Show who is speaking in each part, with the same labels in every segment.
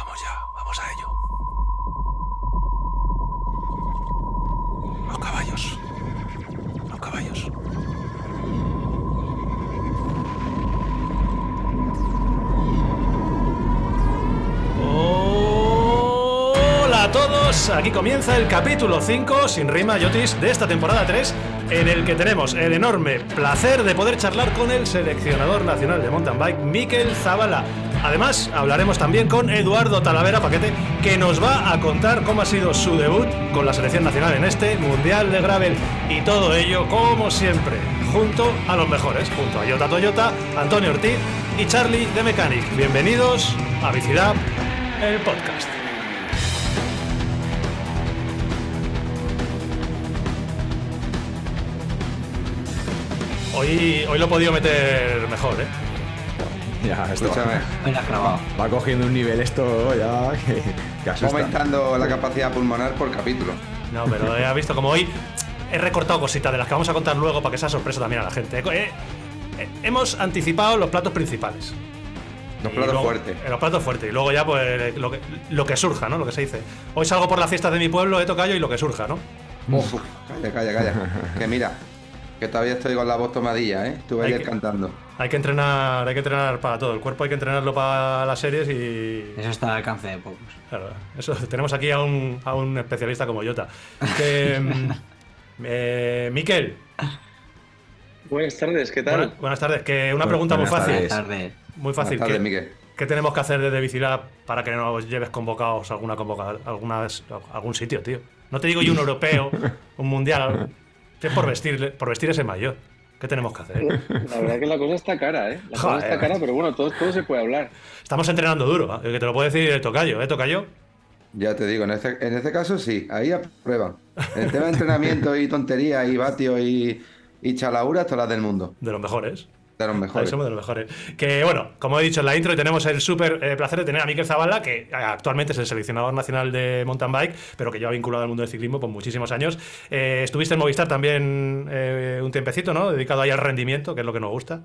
Speaker 1: Vamos ya, vamos a ello. Los caballos. Los caballos. Hola a todos, aquí comienza el capítulo 5, sin rima, Yotis, de esta temporada 3, en el que tenemos el enorme placer de poder charlar con el seleccionador nacional de mountain bike, Miquel Zavala. Además, hablaremos también con Eduardo Talavera Paquete, que nos va a contar cómo ha sido su debut con la selección nacional en este Mundial de Gravel. Y todo ello, como siempre, junto a los mejores, junto a Yota Toyota, Antonio Ortiz y Charlie de Mechanic. Bienvenidos a Bicidad, el podcast. Hoy, hoy lo he podido meter mejor, ¿eh?
Speaker 2: Ya, esto
Speaker 3: Escúchame,
Speaker 2: va, va cogiendo un nivel esto ya que, que asusta.
Speaker 3: aumentando la capacidad pulmonar por capítulo.
Speaker 1: No, pero he visto como hoy he recortado cositas de las que vamos a contar luego para que sea sorpresa también a la gente. Eh, eh, hemos anticipado los platos principales.
Speaker 3: Los platos
Speaker 1: luego-
Speaker 3: fuertes.
Speaker 1: eh, Los platos fuertes. Y luego ya, pues, lo que, lo que surja, ¿no? Lo que se dice. Hoy salgo por las fiestas de mi pueblo, he tocado y lo que surja, ¿no?
Speaker 3: Uf, calla, calla, calla. que mira, que todavía estoy con la voz tomadilla, ¿eh? Estuve ayer
Speaker 1: que-
Speaker 3: cantando.
Speaker 1: Hay que entrenar, hay que entrenar para todo. El cuerpo hay que entrenarlo para las series y.
Speaker 4: Eso está al alcance de pocos.
Speaker 1: Claro, eso, tenemos aquí a un, a un especialista como Jota. Que, eh, Miquel,
Speaker 5: Buenas tardes, ¿qué tal?
Speaker 1: buena- buenas tardes. Que una pregunta muy
Speaker 2: buenas
Speaker 1: fácil.
Speaker 2: tardes.
Speaker 4: Tarde.
Speaker 1: Muy fácil.
Speaker 3: Buenas tardes,
Speaker 1: ¿Qué, tenemos que hacer desde Bicilab para que nos lleves convocados a alguna convoca, algunas, a algún sitio, tío? No te digo yo un europeo, un mundial. Es por vestir, por vestir ese mayor. ¿Qué tenemos que hacer?
Speaker 5: La verdad que la cosa está cara, ¿eh? La
Speaker 1: Joder.
Speaker 5: cosa está cara, pero bueno, todo, todo se puede hablar.
Speaker 1: Estamos entrenando duro, ¿eh? que te lo puedo decir el tocayo, ¿eh, tocayo?
Speaker 3: Ya te digo, en este, en este caso sí, ahí aprueban. El tema de entrenamiento y tonterías y vatios y, y chalauras, todas las del mundo.
Speaker 1: De los mejores.
Speaker 3: De los
Speaker 1: Ahí
Speaker 3: mejores.
Speaker 1: somos de los mejores. Que bueno, como he dicho en la intro, tenemos el súper eh, placer de tener a Miquel Zavala, que eh, actualmente es el seleccionador nacional de mountain bike, pero que lleva vinculado al mundo del ciclismo por muchísimos años. Eh, estuviste en Movistar también eh, un tiempecito, ¿no? Dedicado ahí al rendimiento, que es lo que nos gusta.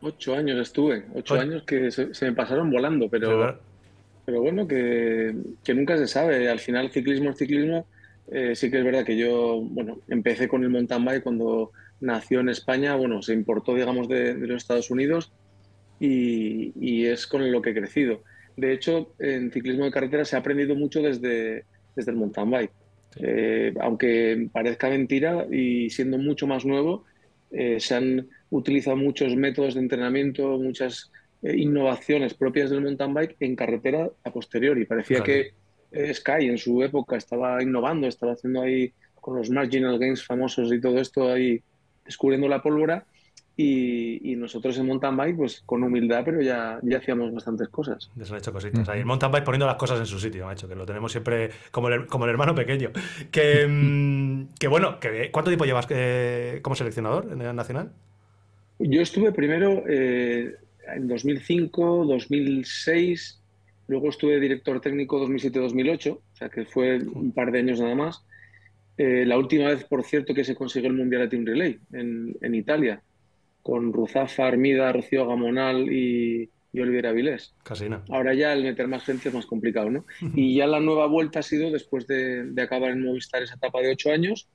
Speaker 5: Ocho años estuve, ocho
Speaker 1: Oye.
Speaker 5: años que se, se me pasaron volando, pero, pero bueno, que, que nunca se sabe. Al final, ciclismo es ciclismo. Eh, sí que es verdad que yo, bueno, empecé con el mountain bike cuando nació en España, bueno, se importó, digamos, de, de los Estados Unidos y, y es con lo que he crecido. De hecho, en ciclismo de carretera se ha aprendido mucho desde, desde el mountain bike. Eh, aunque parezca mentira y siendo mucho más nuevo, eh, se han utilizado muchos métodos de entrenamiento, muchas eh, innovaciones propias del mountain bike en carretera a posteriori. Parecía
Speaker 1: Fíjate.
Speaker 5: que eh, Sky en su época estaba innovando, estaba haciendo ahí con los marginal gains famosos y todo esto ahí descubriendo la pólvora. Y, y nosotros en mountain bike, pues con humildad, pero ya, ya hacíamos bastantes cosas.
Speaker 1: Ya se han hecho cositas. Ahí el mountain bike poniendo las cosas en su sitio, macho, que lo tenemos siempre como el, como el hermano pequeño. Que, mm, que bueno, que, ¿cuánto tiempo llevas eh, como seleccionador en el nacional?
Speaker 5: Yo estuve primero eh, en 2005, 2006, luego estuve director técnico 2007-2008, o sea que fue un par de años nada más. Eh, la última vez, por cierto, que se consiguió el Mundial de Team Relay en, en Italia, con Ruzafa, Armida, Rocío Gamonal y, y Oliver Avilés.
Speaker 1: Casi.
Speaker 5: Ahora ya el meter más gente es más complicado, ¿no? Y ya la nueva vuelta ha sido después de, de acabar en Movistar esa etapa de ocho años,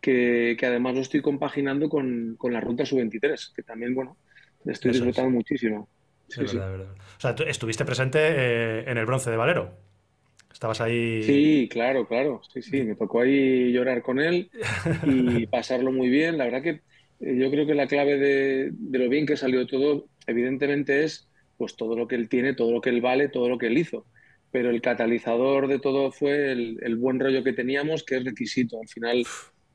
Speaker 5: que, que además lo estoy compaginando con, con la ruta sub-23, que también, bueno, estoy
Speaker 1: Eso es.
Speaker 5: disfrutando muchísimo. Sí,
Speaker 1: Es verdad. O sea, tú estuviste presente eh, en el bronce de Valero. Estabas ahí.
Speaker 5: Sí, claro, claro. Sí, sí, me tocó ahí llorar con él y pasarlo muy bien. La verdad que eh, yo creo que la clave de, de lo bien que salió todo, evidentemente, es pues todo lo que él tiene, todo lo que él vale, todo lo que él hizo. Pero el catalizador de todo fue el, el buen rollo que teníamos, que es requisito. Al final,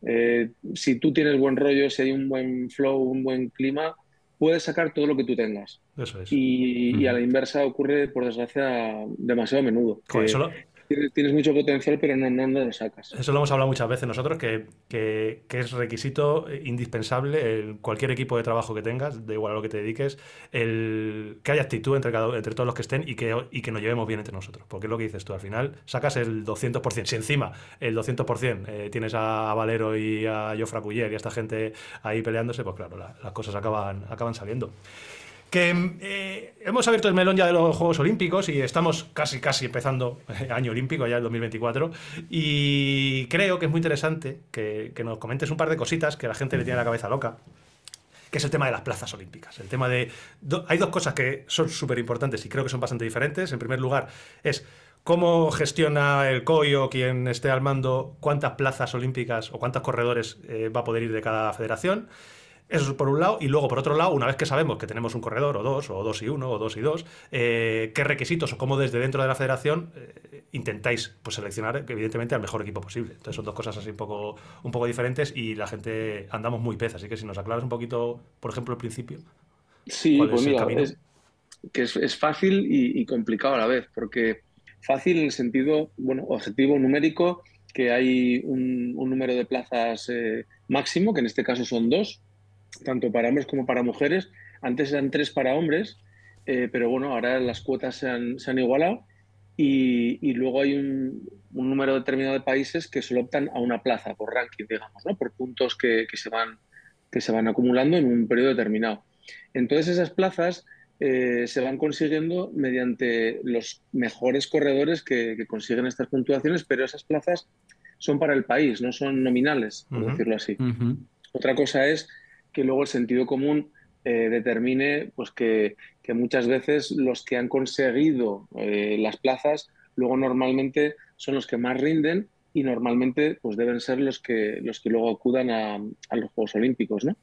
Speaker 5: eh, si tú tienes buen rollo, si hay un buen flow, un buen clima, puedes sacar todo lo que tú tengas.
Speaker 1: Eso es.
Speaker 5: Y, y a la inversa ocurre, por desgracia, demasiado a menudo.
Speaker 1: Joder,
Speaker 5: que
Speaker 1: eso, lo,
Speaker 5: tienes, tienes mucho potencial, pero no, no, no lo sacas.
Speaker 1: eso lo hemos hablado muchas veces nosotros, que, que- que es requisito indispensable en cualquier equipo de trabajo que tengas, da igual a lo que te dediques, el, que haya actitud entre, cada, entre todos los que estén y que, y que nos llevemos bien entre nosotros. Porque es lo que dices tú, al final sacas el 200%. Si encima el 200% eh, tienes a Valero y a Jofra Culler y a esta gente ahí peleándose, pues claro, la- las cosas acaban, acaban saliendo. Que eh, hemos abierto el melón ya de los Juegos Olímpicos y estamos casi, casi empezando año olímpico, ya el 2024. Y creo que es muy interesante que, nos comentes un par de cositas que la gente le tiene la cabeza loca que es el tema de las plazas olímpicas. El tema de. hay dos cosas que son súper importantes y creo que son bastante diferentes. En primer lugar, es cómo gestiona el COI o quien esté al mando cuántas plazas olímpicas o cuántos corredores eh, va a poder ir de cada federación. Eso es por un lado. Y luego, por otro lado, una vez que sabemos que tenemos un corredor, o dos, o dos y uno, o dos y dos, eh, qué requisitos o cómo desde dentro de la federación eh, intentáis pues, seleccionar, evidentemente, al mejor equipo posible. Entonces, son dos cosas así un poco, un poco diferentes y la gente andamos muy pez. Así que si nos aclaras un poquito, por ejemplo, el principio.
Speaker 5: Sí, pues mira, es, que es, fácil y, complicado a la vez, porque fácil en el sentido, bueno, objetivo numérico, que hay un, número de plazas eh, máximo, que en este caso son dos, tanto para hombres como para mujeres. Antes eran tres para hombres, eh, pero bueno, ahora las cuotas se han, se han igualado y, luego hay un, número determinado de países que solo optan a una plaza por ranking, digamos, ¿no? por puntos que, que, se van, que se van acumulando en un periodo determinado. Entonces esas plazas eh, se van consiguiendo mediante los mejores corredores que, consiguen estas puntuaciones, pero esas plazas son para el país, no son nominales, por decirlo así. Otra cosa es que luego el sentido común eh, determine pues que, muchas veces los que han conseguido eh, las plazas luego normalmente son los que más rinden y normalmente pues deben ser los que los que luego acudan a, los Juegos Olímpicos, ¿no?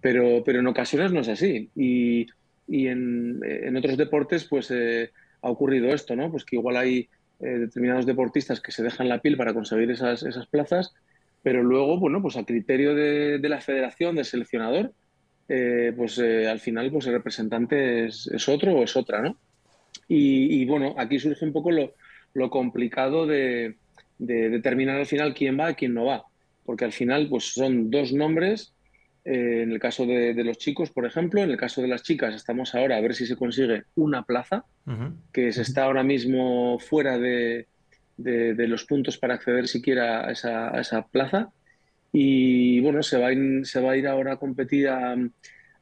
Speaker 5: pero, pero en ocasiones no es así. Y, en, otros deportes pues eh, ha ocurrido esto, ¿no? Pues que igual hay determinados deportistas que se dejan la piel para conseguir esas, esas plazas pero luego, bueno, pues a criterio de, la federación, del seleccionador, eh, pues eh, al final pues el representante es, otro o es otra, ¿no? Y, bueno, aquí surge un poco lo, complicado de, determinar al final quién va y quién no va, porque al final pues son dos nombres, eh, en el caso de, los chicos, por ejemplo, en el caso de las chicas estamos ahora a ver si se consigue una plaza, que se está ahora mismo fuera de, de, los puntos para acceder siquiera a esa, plaza. Y bueno, se va, a ir, se a ir ahora a competir a,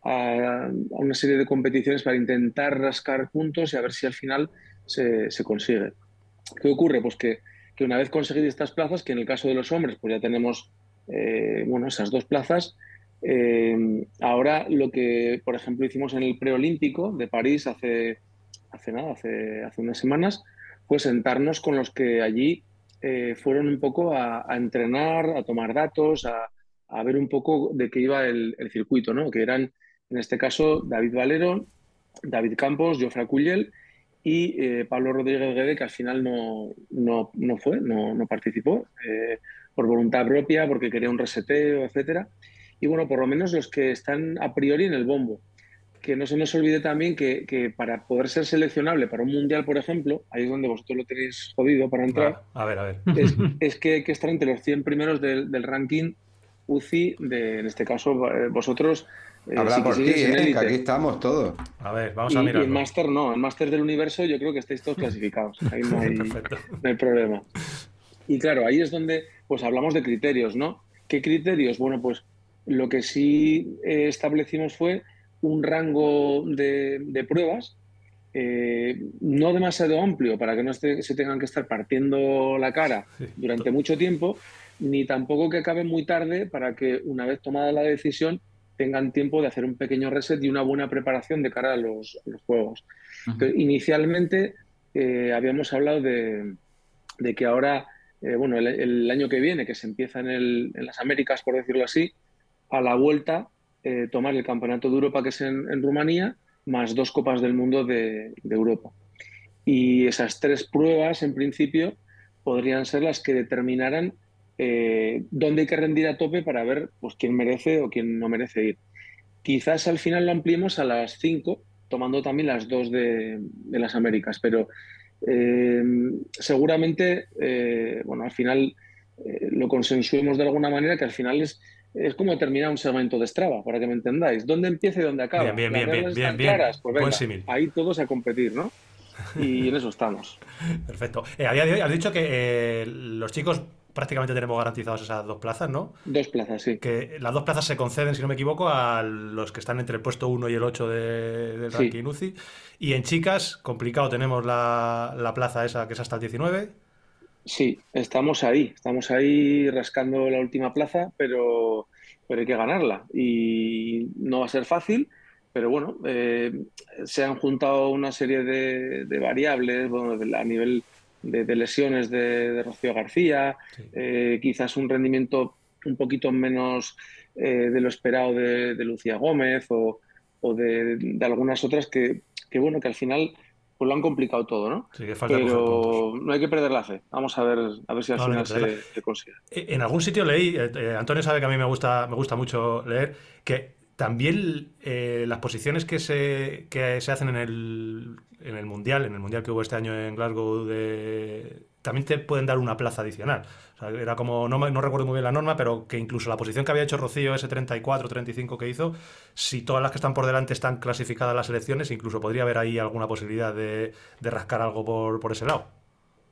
Speaker 5: una serie de competiciones para intentar rascar puntos y a ver si al final se, consigue. ¿Qué ocurre? Pues que, una vez conseguido estas plazas, que en el caso de los hombres, pues ya tenemos eh, bueno, esas dos plazas, eh, ahora lo que, por ejemplo, hicimos en el preolímpico de París hace, hace nada, hace unas semanas, pues sentarnos con los que allí eh, fueron un poco a, entrenar, a tomar datos, a, ver un poco de qué iba el, circuito, ¿no? que eran, en este caso, David Valero, David Campos, Jofre Cuyel y eh, Pablo Rodríguez Guede, que al final no, no, fue, no, participó, eh, por voluntad propia, porque quería un reseteo, etcétera. Y bueno, por lo menos los que están a priori en el bombo que no se nos olvide también que, para poder ser seleccionable para un mundial, por ejemplo, ahí es donde vosotros lo tenéis jodido para entrar.
Speaker 1: A ver, a ver.
Speaker 5: Es, que hay que estar entre los 100 primeros del, ranking UCI, de, en este caso, eh, vosotros.
Speaker 3: Eh, Habla por ti, eh, que aquí estamos todos.
Speaker 1: A ver, vamos a mirar.
Speaker 5: Y el máster no, el máster del universo yo creo que estáis todos clasificados. Ahí no hay, no hay problema. Y claro, ahí es donde pues hablamos de criterios, ¿no? ¿Qué criterios? Bueno, pues lo que sí establecimos fue un rango de, pruebas eh, no demasiado amplio para que no se tengan que estar partiendo la cara durante mucho tiempo, ni tampoco que acabe muy tarde para que una vez tomada la decisión tengan tiempo de hacer un pequeño reset y una buena preparación de cara a los, juegos. inicialmente eh, habíamos hablado de, que ahora, eh, bueno, el, año que viene, que se empieza en, en las Américas, por decirlo así, a la vuelta eh, tomar el Campeonato de Europa, que es en, Rumanía, más dos Copas del Mundo de, Europa. Y esas tres pruebas, en principio, podrían ser las que determinaran eh, dónde hay que rendir a tope para ver pues, quién merece o quién no merece ir. Quizás al final lo ampliemos a las cinco, tomando también las dos de, las Américas, pero eh, seguramente, bueno, al final lo consensuemos de alguna manera, que al final es es como terminar un segmento de Strava, para que me entendáis. ¿Dónde empieza y dónde acaba?
Speaker 1: Bien, bien, bien, bien, bien,
Speaker 5: Pues ahí todos a competir, ¿no? Y en eso estamos.
Speaker 1: Perfecto. Eh, a día de hoy has dicho que eh, los chicos prácticamente tenemos garantizadas esas dos plazas, ¿no?
Speaker 5: Dos plazas, sí.
Speaker 1: Que las dos plazas se conceden, si no me equivoco, a los que están entre el puesto 1 y el 8 de, del
Speaker 5: Sí.
Speaker 1: ranking UCI. Y en chicas, complicado, tenemos la, la plaza esa que es hasta el 19.
Speaker 5: Sí, estamos ahí, estamos ahí rascando la última plaza, pero, pero hay que ganarla. Y no va a ser fácil, pero bueno, eh, se han juntado una serie de, de variables bueno, de- a nivel de, de lesiones de, Rocío García,
Speaker 1: Sí.
Speaker 5: eh, quizás un rendimiento un poquito menos eh, de lo esperado de, Lucía Gómez o, o de, de algunas otras que, que, bueno, que al final pues lo han complicado todo, ¿no?
Speaker 1: Así que falta.
Speaker 5: Pero no hay que perder la fe. Vamos a ver, a ver si al
Speaker 1: No,
Speaker 5: final se, se consigue.
Speaker 1: Eh, En algún sitio leí, eh, eh, Antonio sabe que a mí me gusta, me gusta mucho leer, que también eh, las posiciones que se, que se hacen en el, en el Mundial, en el Mundial que hubo este año en Glasgow, de, también te pueden dar una plaza adicional. Sea, era como, no, recuerdo muy bien la norma, pero que incluso la posición que había hecho Rocío, ese 34, 35 que hizo, si todas las que están por delante están clasificadas a las elecciones, incluso podría haber ahí alguna posibilidad de, de rascar algo por, por ese lado.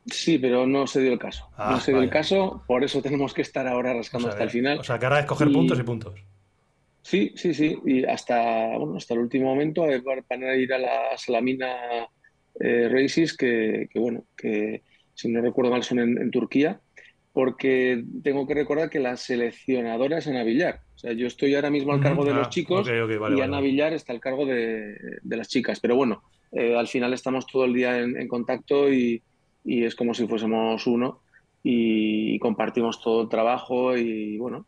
Speaker 5: Sí, pero no se dio el caso.
Speaker 1: Ah,
Speaker 5: no se dio el caso, por eso tenemos que estar ahora
Speaker 1: O
Speaker 5: rascando
Speaker 1: sea,
Speaker 5: hasta el final.
Speaker 1: o sea, que ahora es coger
Speaker 5: Y-
Speaker 1: puntos y puntos.
Speaker 5: Sí, sí, sí. Y hasta, bueno, hasta el último momento para para ir a la Salamina eh, Races, que, que, bueno, que si no recuerdo mal son en, en Turquía, porque tengo que recordar que la seleccionadora es Ana Villar. O sea, yo estoy ahora mismo al cargo de
Speaker 1: Ah,
Speaker 5: los chicos
Speaker 1: vale,
Speaker 5: y Ana
Speaker 1: vale.
Speaker 5: Villar está al cargo de, de las chicas. Pero bueno, eh, al final estamos todo el día en, en contacto y, y es como si fuésemos uno y compartimos todo el trabajo y bueno,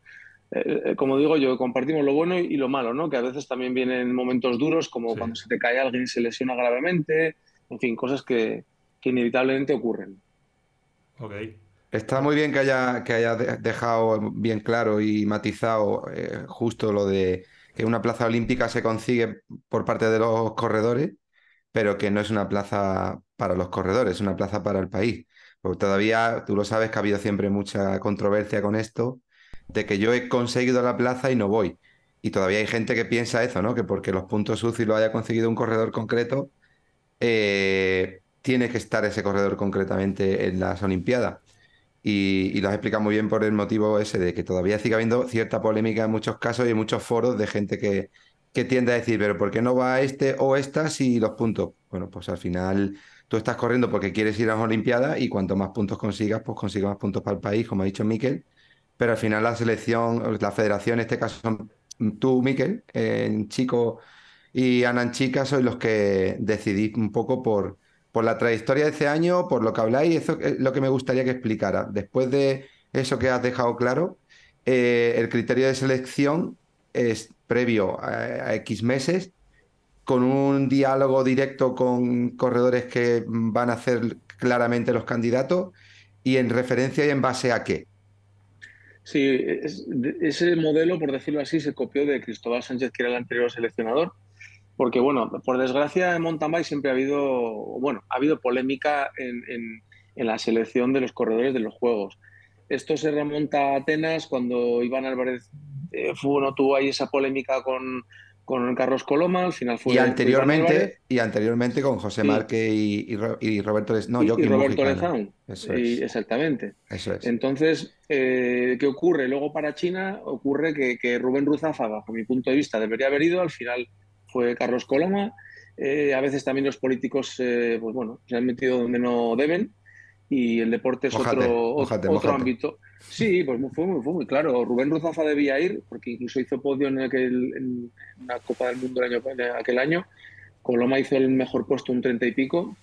Speaker 5: eh, eh, como digo yo, compartimos lo bueno y lo malo, ¿no? Que a veces también vienen momentos duros, como
Speaker 1: Sí.
Speaker 5: cuando se te cae alguien y se lesiona gravemente, en fin, cosas que, que inevitablemente ocurren.
Speaker 1: Ok.
Speaker 3: Está muy bien que haya, que haya de- dejado bien claro y matizado eh, justo lo de que una plaza olímpica se consigue por parte de los corredores, pero que no es una plaza para los corredores, es una plaza para el país. Porque todavía, tú lo sabes que ha habido siempre mucha controversia con esto, de que yo he conseguido la plaza y no voy. Y todavía hay gente que piensa eso, ¿no? Que porque los puntos UCI lo haya conseguido un corredor concreto, eh, tiene que estar ese corredor concretamente en las Olimpiadas. Y, y lo has explicado muy bien por el motivo ese de que todavía sigue habiendo cierta polémica en muchos casos y en muchos foros de gente que, que tiende a decir, pero ¿por qué no va este o esta si los puntos? Bueno, pues al final tú estás corriendo porque quieres ir a las Olimpiadas y cuanto más puntos consigas, pues consigues más puntos para el país, como ha dicho Miquel. Pero al final la selección, la federación, en este caso son tú, Miquel, en chico y Ana en chica, sois los que decidís un poco por, por la trayectoria de ese año, por lo que habláis, eso es lo que me gustaría que explicara. Después de eso que has dejado claro, eh, el criterio de selección es previo a, X meses, con un diálogo directo con corredores que van a ser claramente los candidatos y en referencia y en base a qué.
Speaker 5: Sí, ese modelo, por decirlo así, se copió de Cristóbal Sánchez, que era el anterior seleccionador, porque, bueno, por desgracia en mountain bike siempre ha habido, bueno, ha habido polémica en, en- en la selección de los corredores de los Juegos. Esto se remonta a Atenas cuando Iván Álvarez eh, fue, no tuvo ahí esa polémica con, con Carlos Coloma, al final fue
Speaker 3: Y anteriormente, y anteriormente con José
Speaker 5: Sí.
Speaker 3: Márquez y, y y Roberto Les- no,
Speaker 5: y, Roberto. Lezaun.
Speaker 3: Eso es.
Speaker 5: exactamente.
Speaker 3: Eso es.
Speaker 5: Entonces, eh, ¿qué ocurre? Luego para China ocurre que, que Rubén Ruzafa, bajo mi punto de vista, debería haber ido, al final fue Carlos Coloma. Eh, a veces también los políticos, eh, pues bueno, se han metido donde no deben y el deporte es
Speaker 3: Mójate,
Speaker 5: otro,
Speaker 3: mójate,
Speaker 5: otro
Speaker 3: mójate.
Speaker 5: ámbito. Sí, pues fue muy, fue muy claro. Rubén Ruzafa debía ir, porque incluso hizo podio en, aquel, en una Copa del Mundo el año, aquel año. Coloma hizo el mejor puesto, un treinta y pico,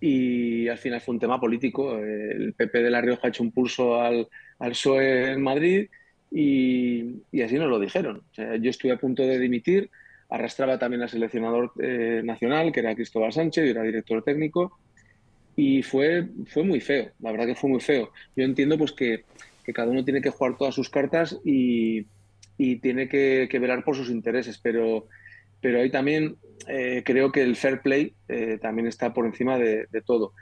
Speaker 5: y al final fue un tema político. El PP de La Rioja ha hecho un pulso al, al PSOE en Madrid y, y así nos lo dijeron. O sea, yo estuve a punto de dimitir, arrastraba también al seleccionador eh, nacional, que era Cristóbal Sánchez, y era director técnico, y fue, fue muy feo, la verdad que fue muy feo. Yo entiendo pues que, que cada uno tiene que jugar todas sus cartas y, y tiene que, que velar por sus intereses, pero, pero ahí también eh, creo que el fair play eh, también está por encima de, de todo.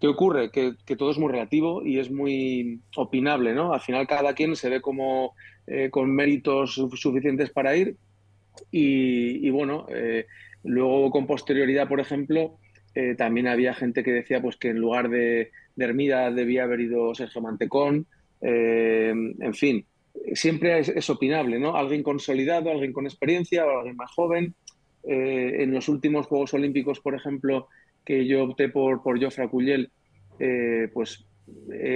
Speaker 5: ¿Qué ocurre? Que, que, todo es muy relativo y es muy opinable, ¿no? Al final cada quien se ve como eh, con méritos suficientes para ir y, bueno, eh, luego con posterioridad, por ejemplo, Eh, también había gente que decía pues, que en lugar de, de Hermida debía haber ido Sergio Mantecón. Eh, en fin, siempre es, opinable, ¿no? Alguien consolidado, alguien con experiencia o alguien más joven. En los últimos Juegos Olímpicos, por ejemplo, que yo opté por, por Cuyel, pues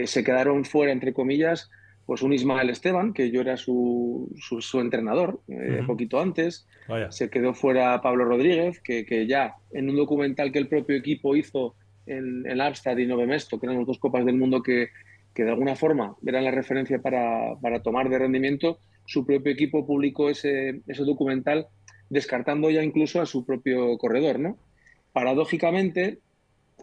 Speaker 5: se quedaron fuera, entre comillas, pues un Ismael Esteban, que yo era su, su, entrenador eh, poquito antes. Se quedó fuera Pablo Rodríguez, que, que, ya en un documental que el propio equipo hizo en, el Amstad y Novemesto, que eran las dos copas del mundo que, que de alguna forma eran la referencia para, para, tomar de rendimiento, su propio equipo publicó ese, ese documental descartando ya incluso a su propio corredor. ¿no? Paradójicamente,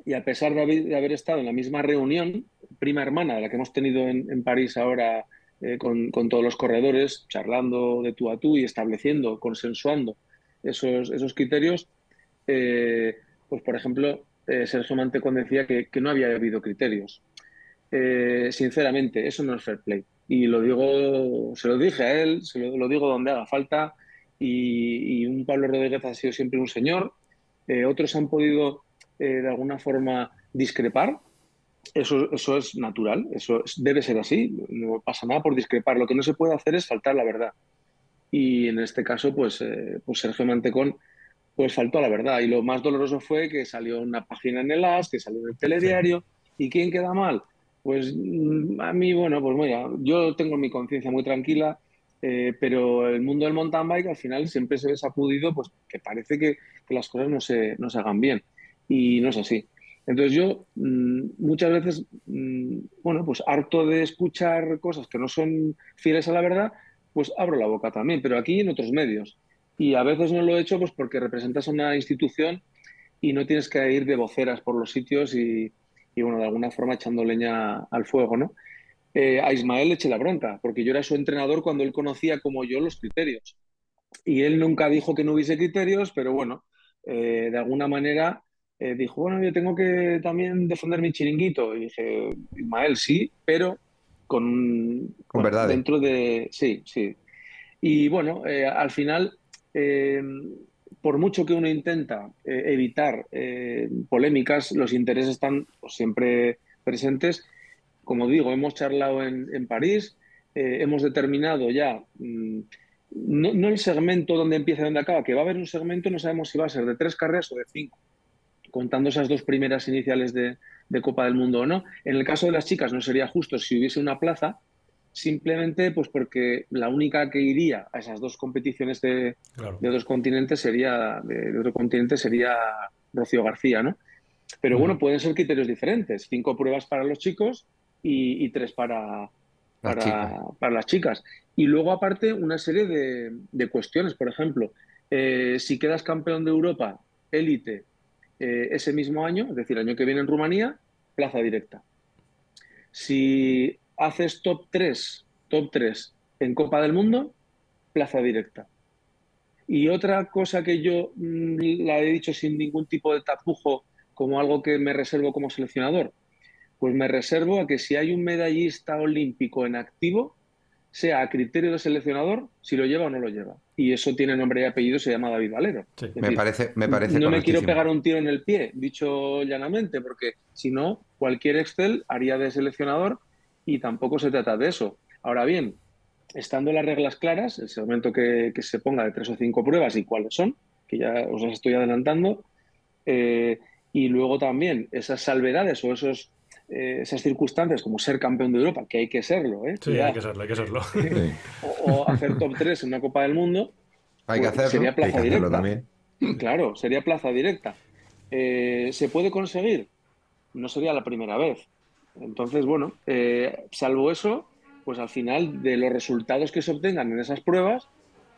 Speaker 5: y a pesar de haber, estado en la misma reunión, prima hermana de la que hemos tenido en, París ahora eh, con, todos los corredores, charlando de tú a tú y estableciendo, consensuando esos, esos criterios, eh, pues por ejemplo, eh, Sergio Mantecón decía que, no había habido criterios. sinceramente, eso no es fair play. Y lo digo, se lo dije a él, se lo, digo donde haga falta. Y, un Pablo Rodríguez ha sido siempre un señor. otros han podido eh, de alguna forma discrepar. Eso, eso es natural, eso debe ser así, no pasa nada por discrepar. Lo que no se puede hacer es faltar la verdad. Y en este caso, pues, eh, pues Sergio Mantecón pues faltó a la verdad. Y lo más doloroso fue que salió una página en el AS, que salió en el telediario. ¿Y quién queda mal? Pues mm, a mí, bueno, pues mira, yo tengo mi conciencia muy tranquila, eh, pero el mundo del mountain bike al final siempre se ve sacudido, pues que parece que, que las cosas no se, no se hagan bien y no es así. Entonces yo mm, muchas veces, mm, bueno, pues harto de escuchar cosas que no son fieles a la verdad, pues abro la boca también, pero aquí en otros medios. Y a veces no lo he hecho pues porque representas una institución y no tienes que ir de voceras por los sitios y, bueno, de alguna forma echando leña al fuego, ¿no? Eh, a Ismael le eché la bronca, porque yo era su entrenador cuando él conocía como yo los criterios. Y él nunca dijo que no hubiese criterios, pero bueno, eh, de alguna manera eh, dijo, bueno, yo tengo que también defender mi chiringuito. Y dije, Ismael, sí, pero con,
Speaker 3: con verdad.
Speaker 5: Dentro de. Sí, sí. Y bueno, eh, al final, eh, por mucho que uno intenta evitar polémicas, los intereses están pues, siempre presentes. Como digo, hemos charlado en, en París, hemos determinado ya. Mm, no, no, el segmento donde empieza y donde acaba, que va a haber un segmento, no sabemos si va a ser de tres carreras o de cinco contando esas dos primeras iniciales de, Copa del Mundo o no. En el caso de las chicas no sería justo si hubiese una plaza, simplemente pues porque la única que iría a esas dos competiciones de, otros continentes sería de, otro continente sería Rocío García, ¿no? Pero bueno, pueden ser criterios diferentes, cinco pruebas para los chicos y, tres para, para, para, las chicas. Y luego aparte una serie de, cuestiones, por ejemplo, eh, si quedas campeón de Europa, élite, eh, ese mismo año, es decir, el año que viene en Rumanía, plaza directa. Si haces top 3, top 3 en Copa del Mundo, plaza directa. Y otra cosa que yo mm, la he dicho sin ningún tipo de tapujo como algo que me reservo como seleccionador, pues me reservo a que si hay un medallista olímpico en activo, sea a criterio del seleccionador si lo lleva o no lo lleva. Y eso tiene nombre y apellido, se llama David Valero.
Speaker 3: me, parece, me parece
Speaker 5: No me quiero pegar un tiro en el pie, dicho llanamente, porque si no, cualquier Excel haría de seleccionador y tampoco se trata de eso. Ahora bien, estando las reglas claras, el momento que, se ponga de tres o cinco pruebas y cuáles son, que ya os las estoy adelantando, eh, y luego también esas salvedades o esos eh, esas circunstancias, como ser campeón de Europa, que hay que serlo, ¿eh?
Speaker 1: Sí, hay que serlo, hay que serlo.
Speaker 5: o, hacer top 3 en una Copa del Mundo.
Speaker 3: Hay que pues, hacerlo.
Speaker 5: Sería plaza
Speaker 3: directa.
Speaker 5: También. Claro, sería plaza directa. Eh, ¿Se puede conseguir? No sería la primera vez. Entonces, bueno, eh, salvo eso, pues al final de los resultados que se obtengan en esas pruebas,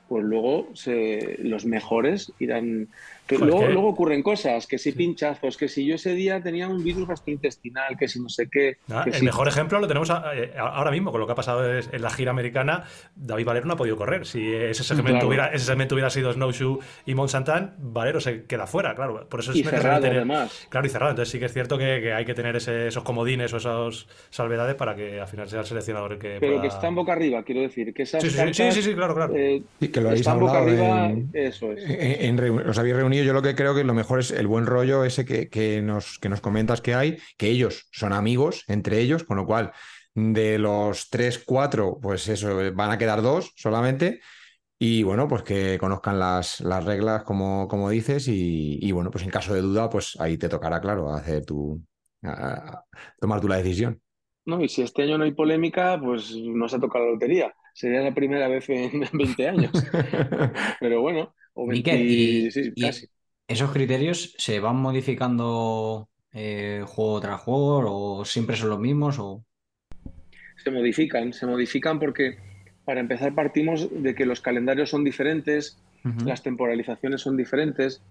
Speaker 5: pues luego se, los mejores irán luego, ocurren cosas, que si pinchazos, que si yo ese día tenía un virus gastrointestinal, que si no sé qué.
Speaker 1: Ah, el mejor ejemplo lo tenemos eh, ahora mismo, con lo que ha pasado en la gira americana, David Valero no ha podido correr. Si ese segmento, hubiera, ese segmento hubiera sido Snowshoe y Mont Valero se queda fuera, claro. Por eso es
Speaker 5: y cerrado además.
Speaker 1: Claro, y cerrado. Entonces sí que es cierto que, hay que tener esos comodines o esas salvedades para que al final sea el seleccionador el que.
Speaker 5: Pero que está en boca arriba, quiero decir. Que esas
Speaker 1: sí, sí, sí, sí, claro, claro.
Speaker 2: Eh, que lo habéis hablado
Speaker 5: boca arriba, eso es.
Speaker 2: En, os habéis reunido yo lo que creo que lo mejor es el buen rollo ese que, nos, que nos comentas que hay, que ellos son amigos entre ellos, con lo cual de los tres, cuatro, pues eso, van a quedar dos solamente. Y bueno, pues que conozcan las, las reglas, como, como dices, y, bueno, pues en caso de duda, pues ahí te tocará, claro, hacer tu, tomar tú la decisión.
Speaker 5: No, y si este año no hay polémica, pues no se ha tocado la lotería. Sería la primera vez en 20 años. Pero bueno,
Speaker 4: o y, ¿esos criterios se van modificando eh, juego tras juego o siempre son los mismos? O...
Speaker 5: Se modifican, se modifican porque para empezar partimos de que los calendarios son diferentes, las temporalizaciones son diferentes.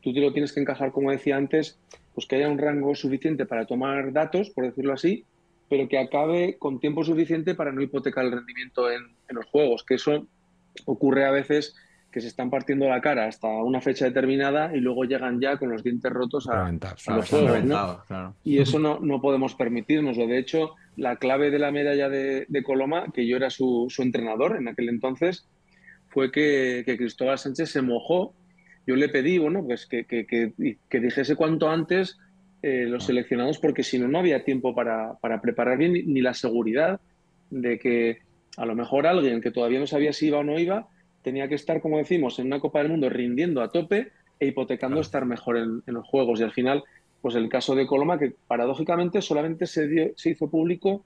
Speaker 5: Tú te lo tienes que encajar, como decía antes, pues que haya un rango suficiente para tomar datos, por decirlo así, pero que acabe con tiempo suficiente para no hipotecar el rendimiento en, los juegos, que eso ocurre a veces que se están partiendo la cara hasta una fecha determinada y luego llegan ya con los dientes rotos a, los juegos. Y eso no, no podemos permitirnoslo. De hecho, la clave de la medalla de, Coloma, que yo era su, entrenador en aquel entonces, fue que, Cristóbal Sánchez se mojó. Yo le pedí, bueno, pues que, que dijese cuanto antes eh, los seleccionados porque si no, no había tiempo para, preparar bien ni, la seguridad de que a lo mejor alguien que todavía no sabía si iba o no iba tenía que estar, como decimos, en una Copa del Mundo rindiendo a tope e hipotecando estar mejor en, los juegos. Y al final, pues el caso de Coloma, que paradójicamente solamente se, dio, se hizo público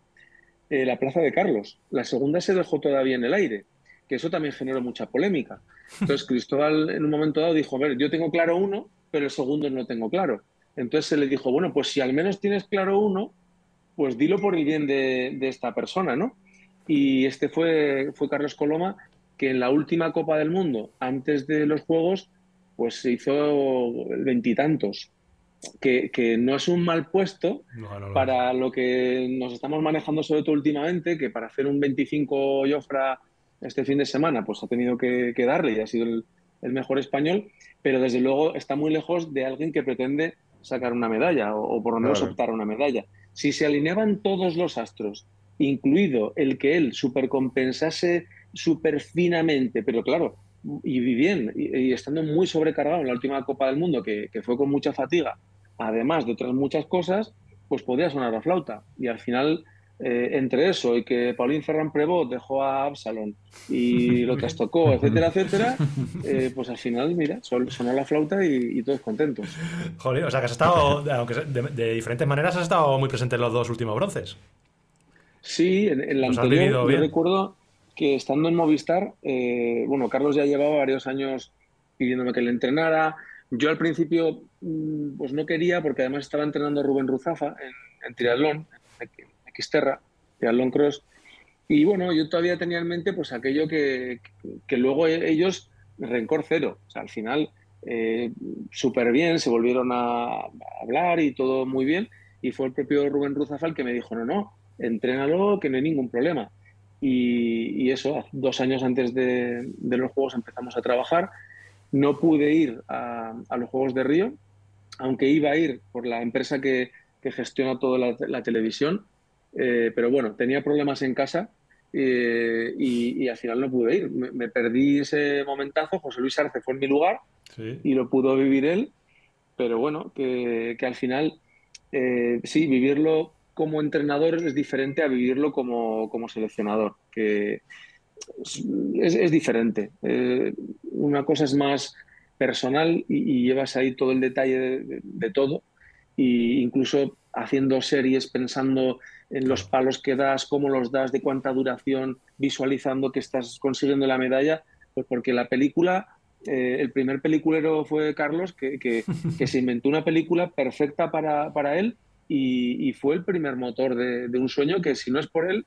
Speaker 5: eh, la plaza de Carlos. La segunda se dejó todavía en el aire, que eso también generó mucha polémica. Entonces Cristóbal en un momento dado dijo, a ver, yo tengo claro uno, pero el segundo no tengo claro. Entonces se le dijo, bueno, pues si al menos tienes claro uno, pues dilo por el bien de, esta persona, ¿no? Y este fue, fue Carlos Coloma, que en la última Copa del Mundo, antes de los Juegos, pues se hizo veintitantos. Que, que, no es un mal puesto para lo que nos estamos manejando sobre todo últimamente, que para hacer un 25 Jofra este fin de semana, pues ha tenido que, darle y ha sido el, el, mejor español, pero desde luego está muy lejos de alguien que pretende sacar una medalla o, por lo menos optar a una medalla. Si se alineaban todos los astros, incluido el que él supercompensase súper finamente, pero claro, y bien, y, estando muy sobrecargado en la última Copa del Mundo, que, que fue con mucha fatiga, además de otras muchas cosas, pues podía sonar la flauta. Y al final eh, entre eso y que Paulín Ferran Prevot dejó a Absalón y lo trastocó, etcétera, etcétera, eh, pues al final, mira, sonó la flauta y, todos contentos.
Speaker 1: Joder, o sea que has estado, aunque de, diferentes maneras, has estado muy presente en los dos últimos bronces.
Speaker 5: Sí, en, la anterior, yo recuerdo que estando en Movistar, eh, bueno, Carlos ya llevaba varios años pidiéndome que le entrenara. Yo al principio, mm, pues no quería, porque además estaba entrenando a Rubén Ruzafa en, en triatlón, Xterra, de Cross. Y bueno, yo todavía tenía en mente pues aquello que, luego e-, ellos, rencor cero. O sea, al final, eh, súper bien, se volvieron a, hablar y todo muy bien. Y fue el propio Rubén Ruzafal que me dijo, no, no, entrénalo, que no hay ningún problema. Y, eso, dos años antes de, los Juegos empezamos a trabajar. No pude ir a, los Juegos de Río, aunque iba a ir por la empresa que, gestiona toda la televisión, eh, pero bueno, tenía problemas en casa eh, y, al final no pude ir. Me, perdí ese momentazo. José Luis Arce fue en mi lugar y lo pudo vivir él. Pero bueno, que, al final, eh, sí, vivirlo como entrenador es diferente a vivirlo como, seleccionador, que es, diferente. una cosa es más personal y, llevas ahí todo el detalle de, de todo, e incluso haciendo series pensando en los palos que das, cómo los das, de cuánta duración, visualizando que estás consiguiendo la medalla, pues porque la película, eh, el primer peliculero fue Carlos, que, se inventó una película perfecta para, él y, fue el primer motor de, un sueño que si no es por él,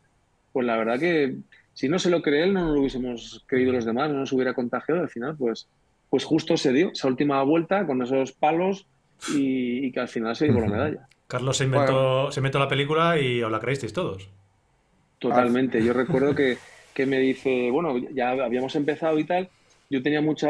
Speaker 5: pues la verdad que si no se lo cree él, no nos lo hubiésemos creído los demás, no nos hubiera contagiado, al final pues, pues justo se dio esa última vuelta con esos palos y, y que al final se llevó la medalla.
Speaker 1: Carlos se inventó, se inventó la película y os la creísteis todos.
Speaker 5: Totalmente. Yo recuerdo que, me dice, bueno, ya habíamos empezado y tal. Yo tenía mucha,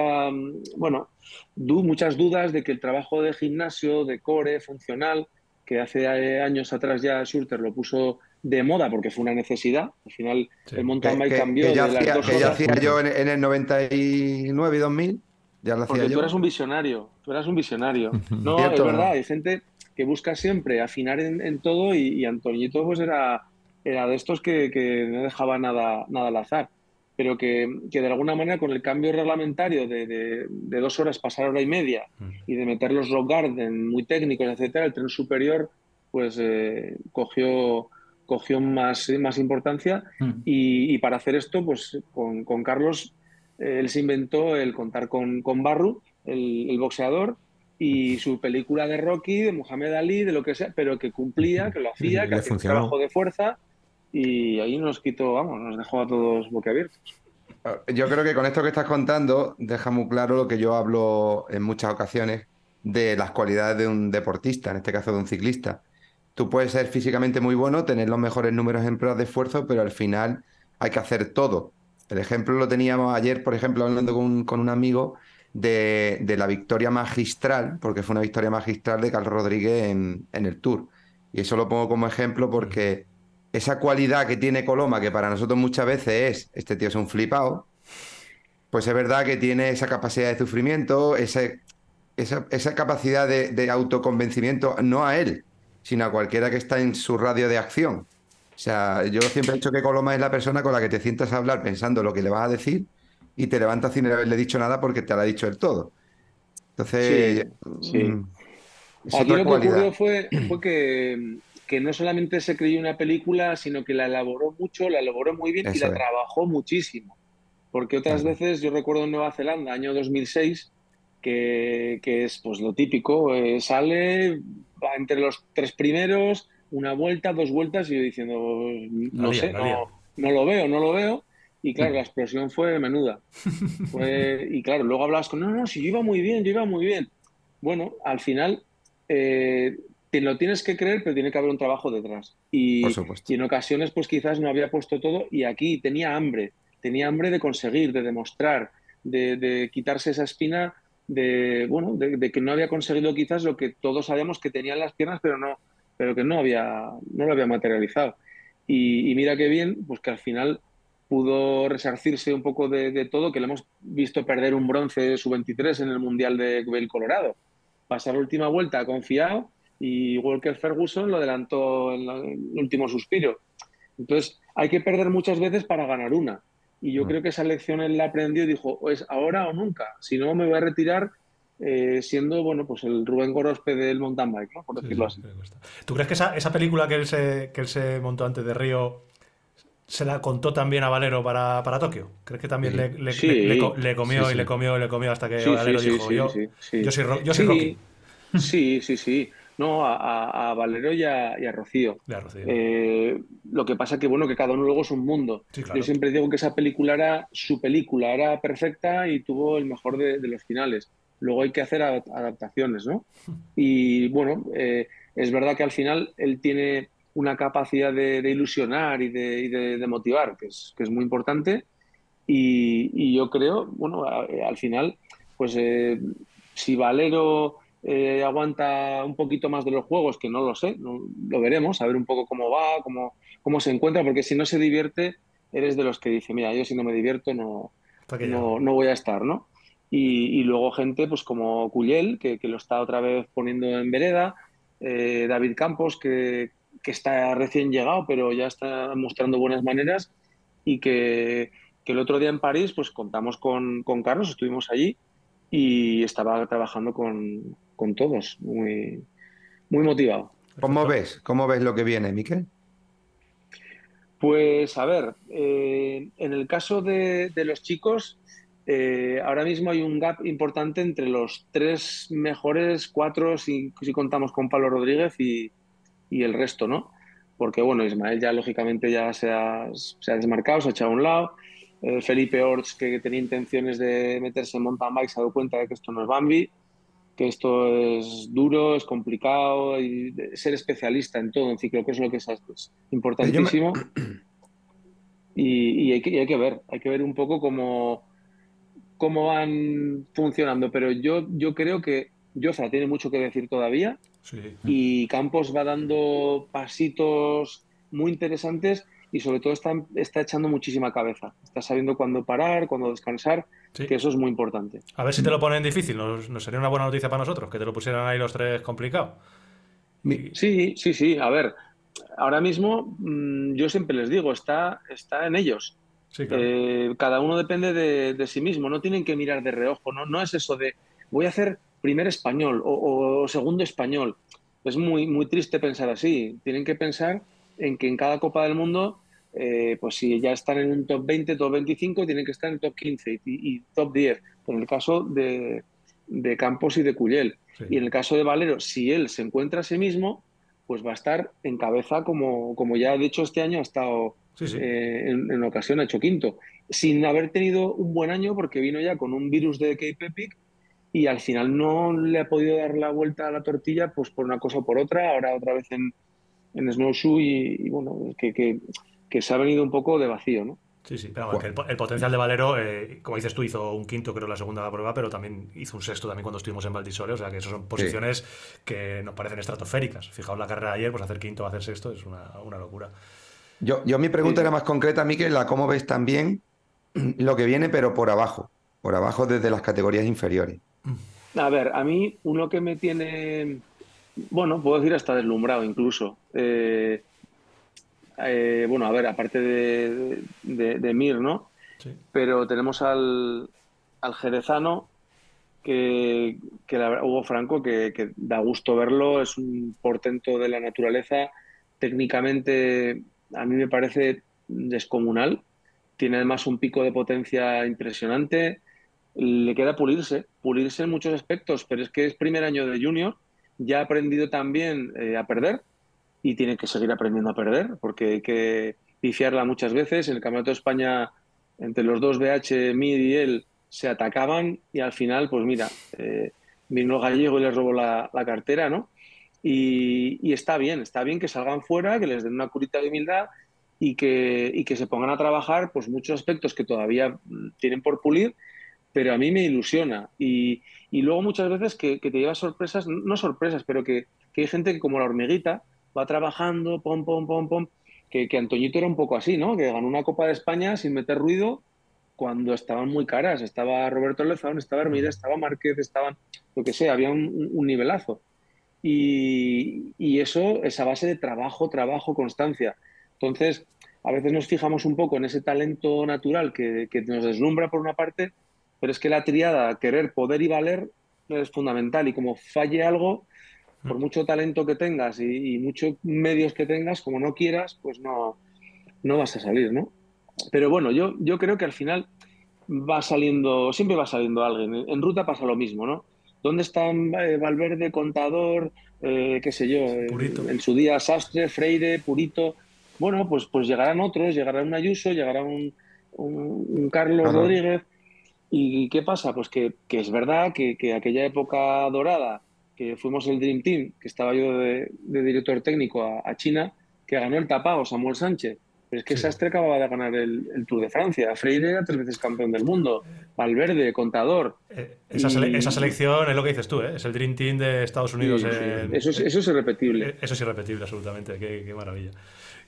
Speaker 5: bueno, muchas dudas de que el trabajo de gimnasio, de core, funcional, que hace años atrás ya Schurter lo puso de moda porque fue una necesidad. Al final el mountain bike cambió.
Speaker 3: Que ya, hacía, yo en, el 99 y 2000 Ya lo
Speaker 5: Porque
Speaker 3: hacía
Speaker 5: tú
Speaker 3: yo.
Speaker 5: eras un visionario, tú eras un visionario. No, es verdad,
Speaker 3: ¿no?
Speaker 5: hay gente que busca siempre afinar en, en todo y, y Antoñito pues era, era de estos que, que no dejaba nada, nada al azar. Pero que, que de alguna manera con el cambio reglamentario de, de- de dos horas pasar a hora y media y de meter los rock garden muy técnicos, etcétera, el tren superior pues eh, cogió, cogió más, más importancia
Speaker 4: Mm.
Speaker 5: y, y para hacer esto, pues con, con Carlos, eh, él se inventó el contar con, con Barru, el, el boxeador, y su película de Rocky, de Muhammad Ali, de lo que sea, pero que cumplía, que lo hacía,
Speaker 2: Y
Speaker 5: que hacía un trabajo de fuerza, y ahí nos quitó, vamos, nos dejó a todos boquiabiertos.
Speaker 3: Yo creo que con esto que estás contando deja muy claro lo que yo hablo en muchas ocasiones de las cualidades de un deportista, en este caso de un ciclista. Tú puedes ser físicamente muy bueno, tener los mejores números en pruebas de esfuerzo, pero al final hay que hacer todo. El ejemplo lo teníamos ayer, por ejemplo, hablando con, un- con un amigo de, de la victoria magistral, porque fue una victoria magistral de Carlos Rodríguez en, en el Tour. Y eso lo pongo como ejemplo porque esa cualidad que tiene Coloma, que para nosotros muchas veces es, este tío es un flipado, pues es verdad que tiene esa capacidad de sufrimiento, ese- esa, esa capacidad de, de autoconvencimiento, no a él, sino a cualquiera que está en su radio de acción. O sea, yo siempre he dicho que Coloma es la persona con la que te sientas a hablar pensando lo que le vas a decir y te levantas sin haberle dicho nada porque te lo ha dicho él todo. Entonces,
Speaker 5: Sí, sí.
Speaker 3: mm,
Speaker 5: Aquí
Speaker 3: otra
Speaker 5: lo que ocurrió fue, fue que, que no solamente se creyó una película, sino que la elaboró mucho, la elaboró muy bien y la
Speaker 3: es.
Speaker 5: trabajó muchísimo. Porque otras
Speaker 3: Claro.
Speaker 5: veces, yo recuerdo en Nueva Zelanda, año 2006, que, que es pues lo típico, eh, sale, va entre los tres primeros, una vuelta, dos vueltas, y yo diciendo, no sé, no, no lo veo, no lo veo. Y claro, la explosión fue menuda. Fue- y claro, luego hablabas con, no, no, si yo iba muy bien, yo iba muy bien. Bueno, al final eh, te lo tienes que creer, pero tiene que haber un trabajo detrás. Y, y en ocasiones, pues quizás no había puesto todo y aquí tenía hambre, tenía hambre de conseguir, de demostrar, de, de quitarse esa espina de, bueno, de, de que no había conseguido quizás lo que todos sabíamos que tenía en las piernas, pero no, pero que no había, no lo había materializado. Y, y mira qué bien, pues que al final pudo resarcirse un poco de, de todo, que le hemos visto perder un bronce sub-23 en el Mundial de Colorado. Pasar la última vuelta confiado y Walker Ferguson lo adelantó en, el último suspiro. Entonces, hay que perder muchas veces para ganar una. Y yo
Speaker 3: Mm.
Speaker 5: creo que esa lección él la aprendió y dijo, o es ahora o nunca. Si no, me voy a retirar eh, siendo, bueno, pues el Rubén Gorospe del mountain bike, ¿no? Por decirlo
Speaker 1: sí,
Speaker 5: así.
Speaker 1: ¿Tú crees que esa, esa película que él, se, que él se montó antes de Río se la contó también a Valero para, para Tokio? ¿Crees que también le, le-
Speaker 5: Sí.
Speaker 1: le- le co- le comió y le comió y le comió hasta que Valero dijo, yo, yo soy, yo soy Rocky?
Speaker 5: Sí, sí, sí. No, a, a- a Valero y a, y a Rocío. Eh, lo que pasa que, bueno, que cada uno luego es un mundo.
Speaker 1: Sí, claro.
Speaker 5: Yo siempre digo que esa película era su película, era perfecta y tuvo el mejor de, de los finales. Luego hay que hacer a- adaptaciones, ¿no? Y bueno, eh, es verdad que al final él tiene una capacidad de, de ilusionar y de, y de- motivar, que es, que es muy importante. Y, y yo creo, bueno, al final, pues eh, si Valero eh, aguanta un poquito más de los juegos, que no lo sé, no- lo veremos, a ver un poco cómo va, cómo, cómo se encuentra, porque si no se divierte, eres de los que dice, mira, yo si no me divierto no, no, no voy a estar, ¿no? Y, y luego gente pues como Cuyel, que, que lo está otra vez poniendo en vereda, eh, David Campos, que, que está recién llegado, pero ya está mostrando buenas maneras, y que, que el otro día en París pues contamos con, con Carlos, estuvimos allí y estaba trabajando con, con todos, muy, muy motivado.
Speaker 3: ¿Cómo ves? ¿Cómo ves lo que viene, Miquel?
Speaker 5: Pues a ver, eh, en el caso de, de los chicos, eh, ahora mismo hay un gap importante entre los tres mejores, cuatro, si, si contamos con Pablo Rodríguez y, y el resto, ¿no? Porque bueno, Ismael ya lógicamente ya se ha, se ha desmarcado, se ha echado a un lado. Eh, Felipe Orts, que tenía intenciones de meterse en mountain bike, se ha dado cuenta de que esto no es Bambi, que esto es duro, es complicado, y ser especialista en todo, en ciclo, que es lo que es, es importantísimo. Y, y hay que, y hay que ver, hay que ver un poco cómo, cómo van funcionando. Pero yo, yo creo que Joza tiene mucho que decir todavía
Speaker 1: Sí.
Speaker 5: y Campos va dando pasitos muy interesantes y sobre todo está, está echando muchísima cabeza. Está sabiendo cuándo parar, cuándo descansar que eso es muy importante.
Speaker 1: A ver si te lo ponen difícil, nos, sería una buena noticia para nosotros, que te lo pusieran ahí los tres complicado.
Speaker 5: Sí, sí, sí, a ver, ahora mismo mm, yo siempre les digo, está, está en ellos. Eh, cada uno depende de, sí mismo, no tienen que mirar de reojo, no, no es eso de voy a hacer primer español o, segundo español. Es muy, muy triste pensar así. Tienen que pensar en que en cada Copa del Mundo, eh, pues si ya están en un top 20, top 25, tienen que estar en el top 15 y, top 10. En el caso de, Campos y de Cuyel. Y en el caso de Valero, si él se encuentra a sí mismo, pues va a estar en cabeza como, como ya de hecho este año ha estado eh, en, en, ocasión, ha hecho quinto. Sin haber tenido un buen año porque vino ya con un virus de Cape Epic y al final no le ha podido dar la vuelta a la tortilla pues por una cosa o por otra, ahora otra vez en, en Snowshoe y, bueno, que, que, se ha venido un poco de vacío, ¿no?
Speaker 1: Sí, sí, pero el, potencial de Valero, eh, como dices tú, hizo un quinto creo la segunda prueba, pero también hizo un sexto también cuando estuvimos en Valdisole, o sea que esas son posiciones que nos parecen estratosféricas. Fijaos la carrera de ayer, pues hacer quinto o hacer sexto es una, una locura.
Speaker 3: Yo, yo mi pregunta era más concreta, Miquel, la cómo ves también lo que viene, pero por abajo, por abajo desde las categorías inferiores.
Speaker 5: A ver, a mí uno que me tiene, bueno, puedo decir hasta deslumbrado incluso. Eh, eh, bueno, a ver, aparte de, Mir, ¿no? Pero tenemos al, al jerezano, que, que Hugo Franco, que, da gusto verlo, es un portento de la naturaleza. Técnicamente, a mí me parece descomunal. Tiene además un pico de potencia impresionante le queda pulirse, pulirse en muchos aspectos, pero es que es primer año de junior, ya ha aprendido también eh, a perder y tiene que seguir aprendiendo a perder porque hay que pifiarla muchas veces. En el Campeonato de España, entre los dos BH, Mid y él, se atacaban y al final, pues mira, eh, vino Gallego y les robó la, cartera, ¿no? Y, y, está bien, está bien que salgan fuera, que les den una curita de humildad y que, y que se pongan a trabajar pues muchos aspectos que todavía mm, tienen por pulir pero a mí me ilusiona. Y, luego muchas veces que, te llevas sorpresas, no sorpresas, pero que, hay gente que como la hormiguita va trabajando, pom, pom, pom, pom, que, que Antoñito era un poco así, ¿no? Que ganó una Copa de España sin meter ruido cuando estaban muy caras. Estaba Roberto Lezón, estaba Hermida, estaba Márquez, estaban, lo que sea, había un, nivelazo. Y, y, eso es a base de trabajo, trabajo, constancia. Entonces, a veces nos fijamos un poco en ese talento natural que, que nos deslumbra por una parte, pero es que la triada querer, poder y valer es fundamental y como falle algo, por mm. mucho talento que tengas y, muchos medios que tengas, como no quieras, pues no, no vas a salir, ¿no? Pero bueno, yo, yo creo que al final va saliendo, siempre va saliendo alguien. En ruta pasa lo mismo, ¿no? ¿Dónde están eh, Valverde, Contador, eh, qué sé yo, en su día Sastre, Freire, Purito? Bueno, pues, pues llegarán otros, llegará un Ayuso, llegará un, un, Carlos Rodríguez, ¿Y qué pasa? Pues que, es verdad que, aquella época dorada, que fuimos el Dream Team, que estaba yo de, director técnico a, China, que ganó el tapado Samuel Sánchez. Pero es que Sastre acababa de ganar el, Tour de Francia. Freire era tres veces campeón del mundo. Valverde, contador.
Speaker 1: Eh, esa, selección es lo que dices tú, ¿eh? es el Dream Team de Estados Unidos.
Speaker 5: eso, es, eso es irrepetible.
Speaker 1: Eh, eso es irrepetible, absolutamente. Qué, maravilla.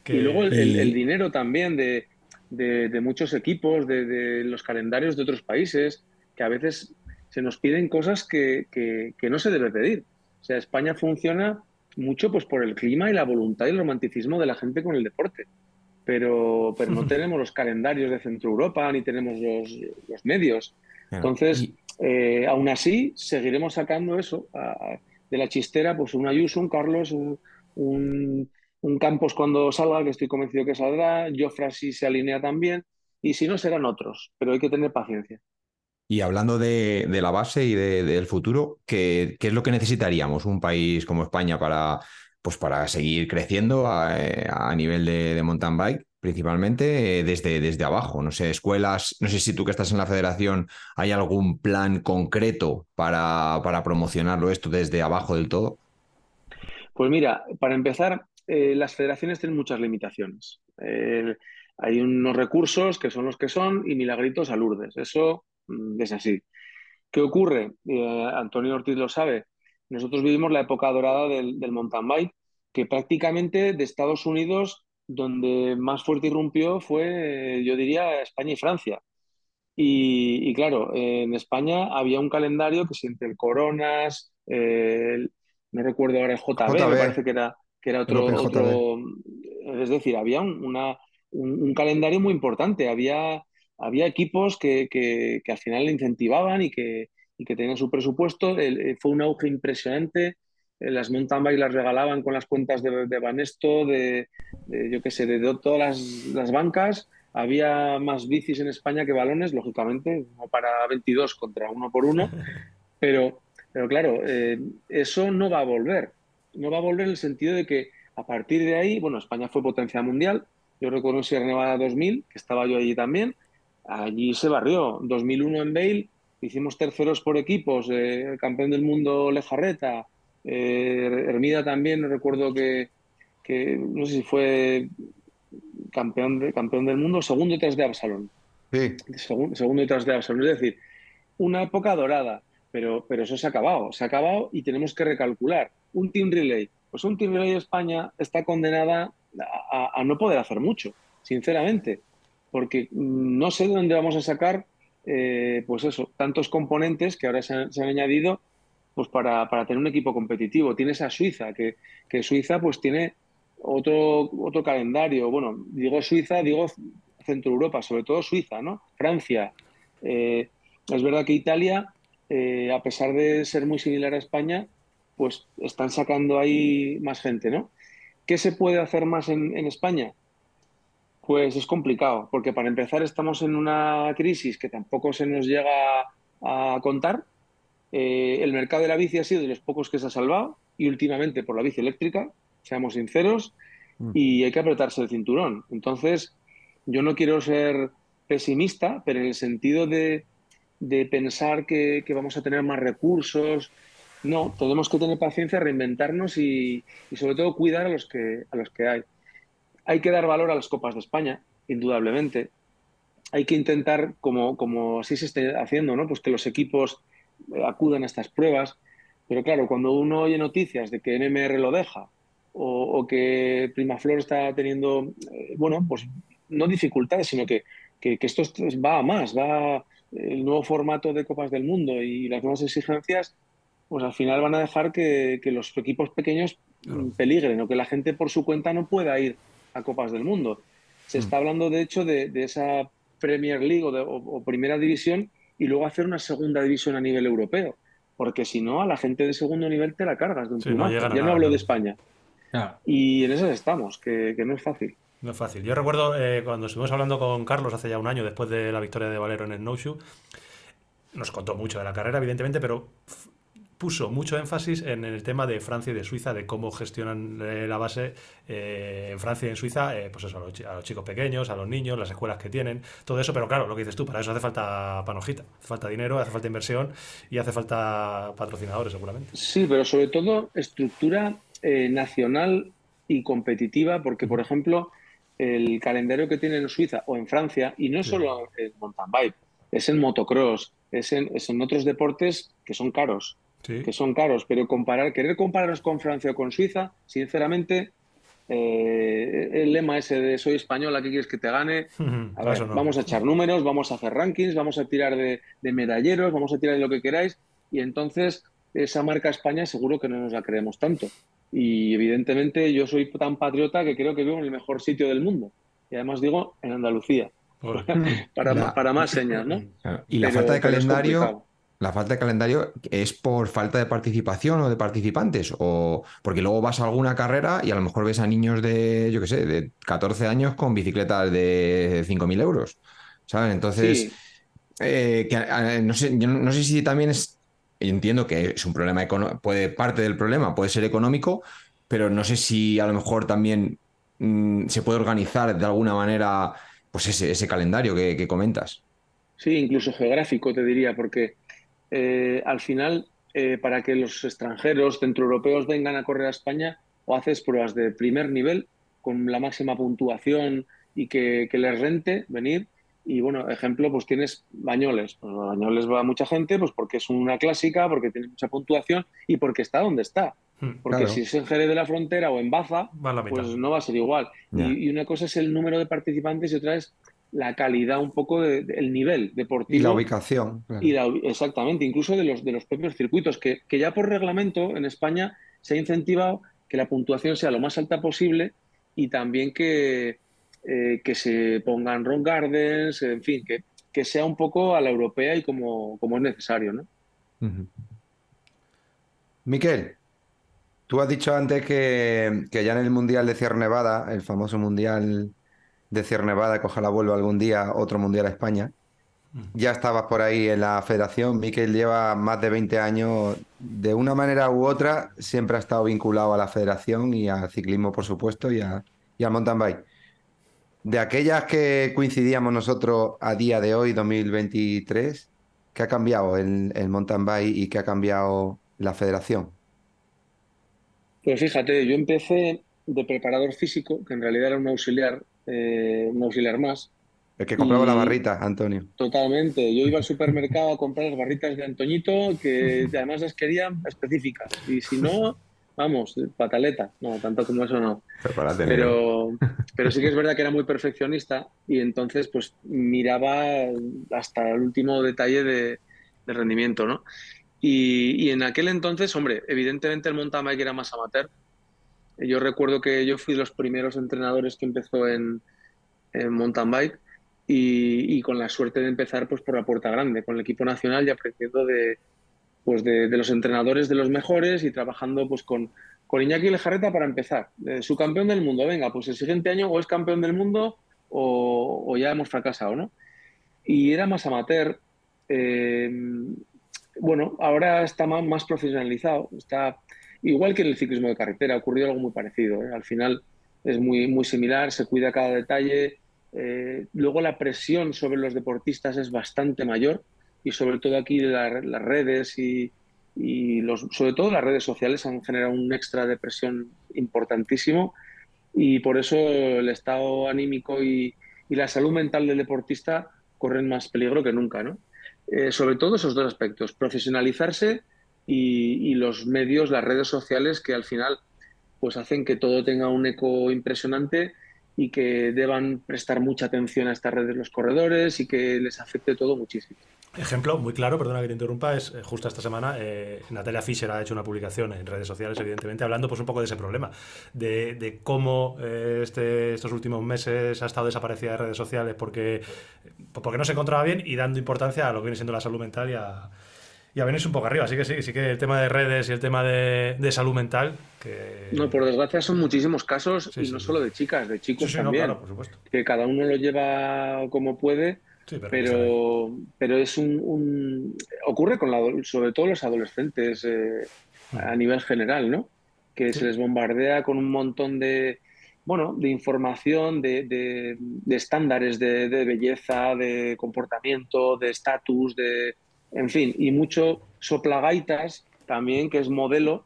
Speaker 5: Y luego el dinero también de de, muchos equipos, de, los calendarios de otros países, que a veces se nos piden cosas que, no se debe pedir. O sea, España funciona mucho pues por el clima y la voluntad y el romanticismo de la gente con el deporte. Pero, pero no tenemos los calendarios de Centro Europa ni tenemos los, medios. Entonces, eh, aún así, seguiremos sacando eso de la chistera, pues un Ayuso, un Carlos, un un Campos cuando salga, que estoy convencido que saldrá, Jofra si se alinea también, y si no serán otros, pero hay que tener paciencia.
Speaker 2: Y hablando de, la base y del futuro, ¿qué, es lo que necesitaríamos un país como España para, pues para seguir creciendo a, nivel de, mountain bike? principalmente eh, desde, desde abajo, no sé, escuelas, no sé si tú que estás en la federación hay algún plan concreto para, para promocionarlo esto desde abajo del todo.
Speaker 5: Pues mira, para empezar, eh, las federaciones tienen muchas limitaciones. Eh, hay unos recursos que son los que son y milagritos a Lourdes. Eso es así. ¿Qué ocurre? Eh, Antonio Ortiz lo sabe. Nosotros vivimos la época dorada del, mountain bike, que prácticamente de Estados Unidos, donde más fuerte irrumpió fue, yo diría, España y Francia. Y, claro, en España había un calendario que si entre el Coronas, no recuerdo ahora el JB, me parece que era, que era otro, otro, Es decir, había una, un, calendario muy importante. Había, había equipos que, que, al final le incentivaban y que, y que tenían su presupuesto. Eh, fue un auge impresionante. Eh, las mountain bike las regalaban con las cuentas de, de Banesto, de, yo qué sé, de, todas las, las, bancas. Había más bicis en España que balones, lógicamente, no para 22 contra uno por uno. Pero, pero claro, eh, eso no va a volver. No va a volver en el sentido de que a partir de ahí, bueno, España fue potencia mundial, yo recuerdo Sierra Nevada 2000, que estaba yo allí también. Allí se barrió. 2001 en Bale, hicimos terceros por equipos, eh, campeón del mundo Lejarreta, eh, Hermida también, recuerdo que, no sé si fue campeón, de, campeón del mundo, segundo detrás de Absalón.
Speaker 3: Sí.
Speaker 5: Segundo, detrás de Absalón. Es decir, una época dorada, pero, pero eso se ha acabado. Se ha acabado y tenemos que recalcular. Un Team Relay. Pues un Team Relay de España está condenada a, no poder hacer mucho, sinceramente, porque no sé de dónde vamos a sacar, eh, pues eso, tantos componentes que ahora se han, añadido pues para, tener un equipo competitivo. Tienes a Suiza, que, Suiza pues tiene otro, otro calendario. Bueno, digo Suiza, digo Centro Europa, sobre todo Suiza, ¿no? Francia. Eh, es verdad que Italia, eh, a pesar de ser muy similar a España, pues están sacando ahí más gente, ¿no? ¿Qué se puede hacer más en, España? Pues es complicado, porque para empezar estamos en una crisis que tampoco se nos llega a contar. Eh, el mercado de la bici ha sido de los pocos que se ha salvado y últimamente por la bici eléctrica, seamos sinceros, mm. y hay que apretarse el cinturón. Entonces, yo no quiero ser pesimista, pero en el sentido de, pensar que, que, vamos a tener más recursos, no, tenemos que tener paciencia, reinventarnos y, sobre todo cuidar a los, que, a los que hay. Hay que dar valor a las Copas de España, indudablemente. Hay que intentar, como, como así se esté haciendo, ¿no? pues que los equipos eh, acudan a estas pruebas. Pero claro, cuando uno oye noticias de que NMR lo deja o, que Primaflor está teniendo, eh, bueno, pues no dificultades, sino que, que, que, esto va a más, va el nuevo formato de Copas del Mundo y las nuevas exigencias pues al final van a dejar que, los equipos pequeños peligren o que la gente por su cuenta no pueda ir a Copas del Mundo. Se mm. está hablando, de hecho, de, esa Premier League o, Primera División y luego hacer una Segunda División a nivel europeo. Porque si no, a la gente de segundo nivel te la cargas de un ya no hablo de España. Y en eso estamos, que, no es fácil.
Speaker 1: No es fácil. Yo recuerdo eh, cuando estuvimos hablando con Carlos hace ya un año, después de la victoria de Valero en el No Shoe, nos contó mucho de la carrera, evidentemente, pero puso mucho énfasis en el tema de Francia y de Suiza, de cómo gestionan eh, la base eh, en Francia y en Suiza, eh, pues eso, a los, chicos pequeños, a los niños, las escuelas que tienen, todo eso, pero claro, lo que dices tú, para eso hace falta panojita, hace falta dinero, hace falta inversión y hace falta patrocinadores seguramente.
Speaker 5: Sí, pero sobre todo estructura nacional y competitiva, porque por ejemplo, el calendario que tiene en Suiza o en Francia, y no solo en mountain bike, es en motocross, es en, es en otros deportes que son caros que son caros, pero comparar, querer compararnos con Francia o con Suiza, sinceramente, eh, el lema ese de soy española, ¿qué quieres que te gane? Vamos a echar números, vamos a hacer rankings, vamos a tirar de, medalleros, vamos a tirar de lo que queráis, y entonces esa marca España seguro que no nos la creemos tanto. Y evidentemente yo soy tan patriota que creo que vivo en el mejor sitio del mundo. Y además digo en Andalucía. para, para, más señas, ¿no?
Speaker 2: Y la falta de calendario la falta de calendario es por falta de participación o de participantes, o porque luego vas a alguna carrera y a lo mejor ves a niños de, yo qué sé, de 14 años con bicicletas de 5.000 euros, ¿sabes? Entonces, eh, no, sé, yo no sé si también es, entiendo que es un problema, puede, parte del problema puede ser económico, pero no sé si a lo mejor también mm, se puede organizar de alguna manera pues ese, calendario que, que comentas.
Speaker 5: Sí, incluso geográfico, te diría, porque eh, al final, eh, para que los extranjeros centroeuropeos vengan a correr a España, o haces pruebas de primer nivel con la máxima puntuación y que, les rente venir. Y bueno, ejemplo, pues tienes Bañoles. Pues Bañoles va mucha gente, pues porque es una clásica, porque tiene mucha puntuación y porque está donde está. Hmm, porque si es en Jerez de la Frontera o en Baza, pues no va a ser igual. Y, y, una cosa es el número de participantes y otra es la calidad un poco del nivel deportivo.
Speaker 3: Y la ubicación.
Speaker 5: Y exactamente, incluso de los, de los propios circuitos, que, que, ya por reglamento en España se ha incentivado que la puntuación sea lo más alta posible y también que, eh, que se pongan rock gardens, en fin, que, que, sea un poco a la europea y como, como es necesario. ¿no?
Speaker 3: Miquel, tú has dicho antes que, que ya en el Mundial de Sierra Nevada, el famoso Mundial de Sierra Nevada, que ojalá vuelva algún día otro mundial a España. Mm. Ya estabas por ahí en la federación. Miquel lleva más de 20 años, de una manera u otra, siempre ha estado vinculado a la federación y al ciclismo, por supuesto, y, a, al mountain bike. De aquellas que coincidíamos nosotros a día de hoy, 2023, ¿qué ha cambiado el, el mountain bike y qué ha cambiado la federación?
Speaker 5: Pues fíjate, yo empecé de preparador físico, que en realidad era un auxiliar, eh, un auxiliar más.
Speaker 3: El que compraba la barrita, Antonio.
Speaker 5: Totalmente. Yo iba al supermercado a comprar las barritas de Antoñito, que además las querían específicas. Y si no, vamos, pataleta. No, tanto como eso no. Pero, pero sí que es verdad que era muy perfeccionista y entonces pues miraba hasta el último detalle de, rendimiento, ¿no? Y, y, en aquel entonces, hombre, evidentemente el mountain bike era más amateur, yo recuerdo que yo fui de los primeros entrenadores que empezó en, mountain bike y, con la suerte de empezar pues por la puerta grande, con el equipo nacional y aprendiendo de, pues de, los entrenadores de los mejores y trabajando pues con, con Iñaki Lejarreta para empezar. su campeón del mundo, venga, pues el siguiente año o es campeón del mundo o, ya hemos fracasado, ¿no? Y era más amateur. Eh, bueno, ahora está más, más profesionalizado, está Igual que en el ciclismo de carretera, ha ocurrido algo muy parecido. ¿eh? Al final es muy, muy similar, se cuida cada detalle. Eh, luego la presión sobre los deportistas es bastante mayor y sobre todo aquí las redes y, los, sobre todo las redes sociales han generado un extra de presión importantísimo y por eso el estado anímico y, la salud mental del deportista corren más peligro que nunca. ¿no? Eh, sobre todo esos dos aspectos, profesionalizarse y, los medios, las redes sociales que al final pues hacen que todo tenga un eco impresionante y que deban prestar mucha atención a estas redes los corredores y que les afecte todo muchísimo.
Speaker 1: Ejemplo muy claro, perdona que te interrumpa, es eh, justo esta semana eh, Natalia Fischer ha hecho una publicación en redes sociales, evidentemente, hablando pues un poco de ese problema, de, cómo eh, este, estos últimos meses ha estado desaparecida de redes sociales porque, porque no se encontraba bien y dando importancia a lo que viene siendo la salud mental y a, y a venirse un poco arriba. Así que sí, sí que el tema de redes y el tema de, salud mental. Que...
Speaker 5: No, por desgracia son muchísimos casos y no solo de chicas, de chicos también. claro, por supuesto. Que cada uno lo lleva como puede. pero, pero, es un, ocurre con la, sobre todo los adolescentes eh, mm. a nivel general, ¿no? Que se les bombardea con un montón de, bueno, de información, de, de estándares de, belleza, de comportamiento, de estatus, de, en fin, y mucho soplagaitas también, que es modelo,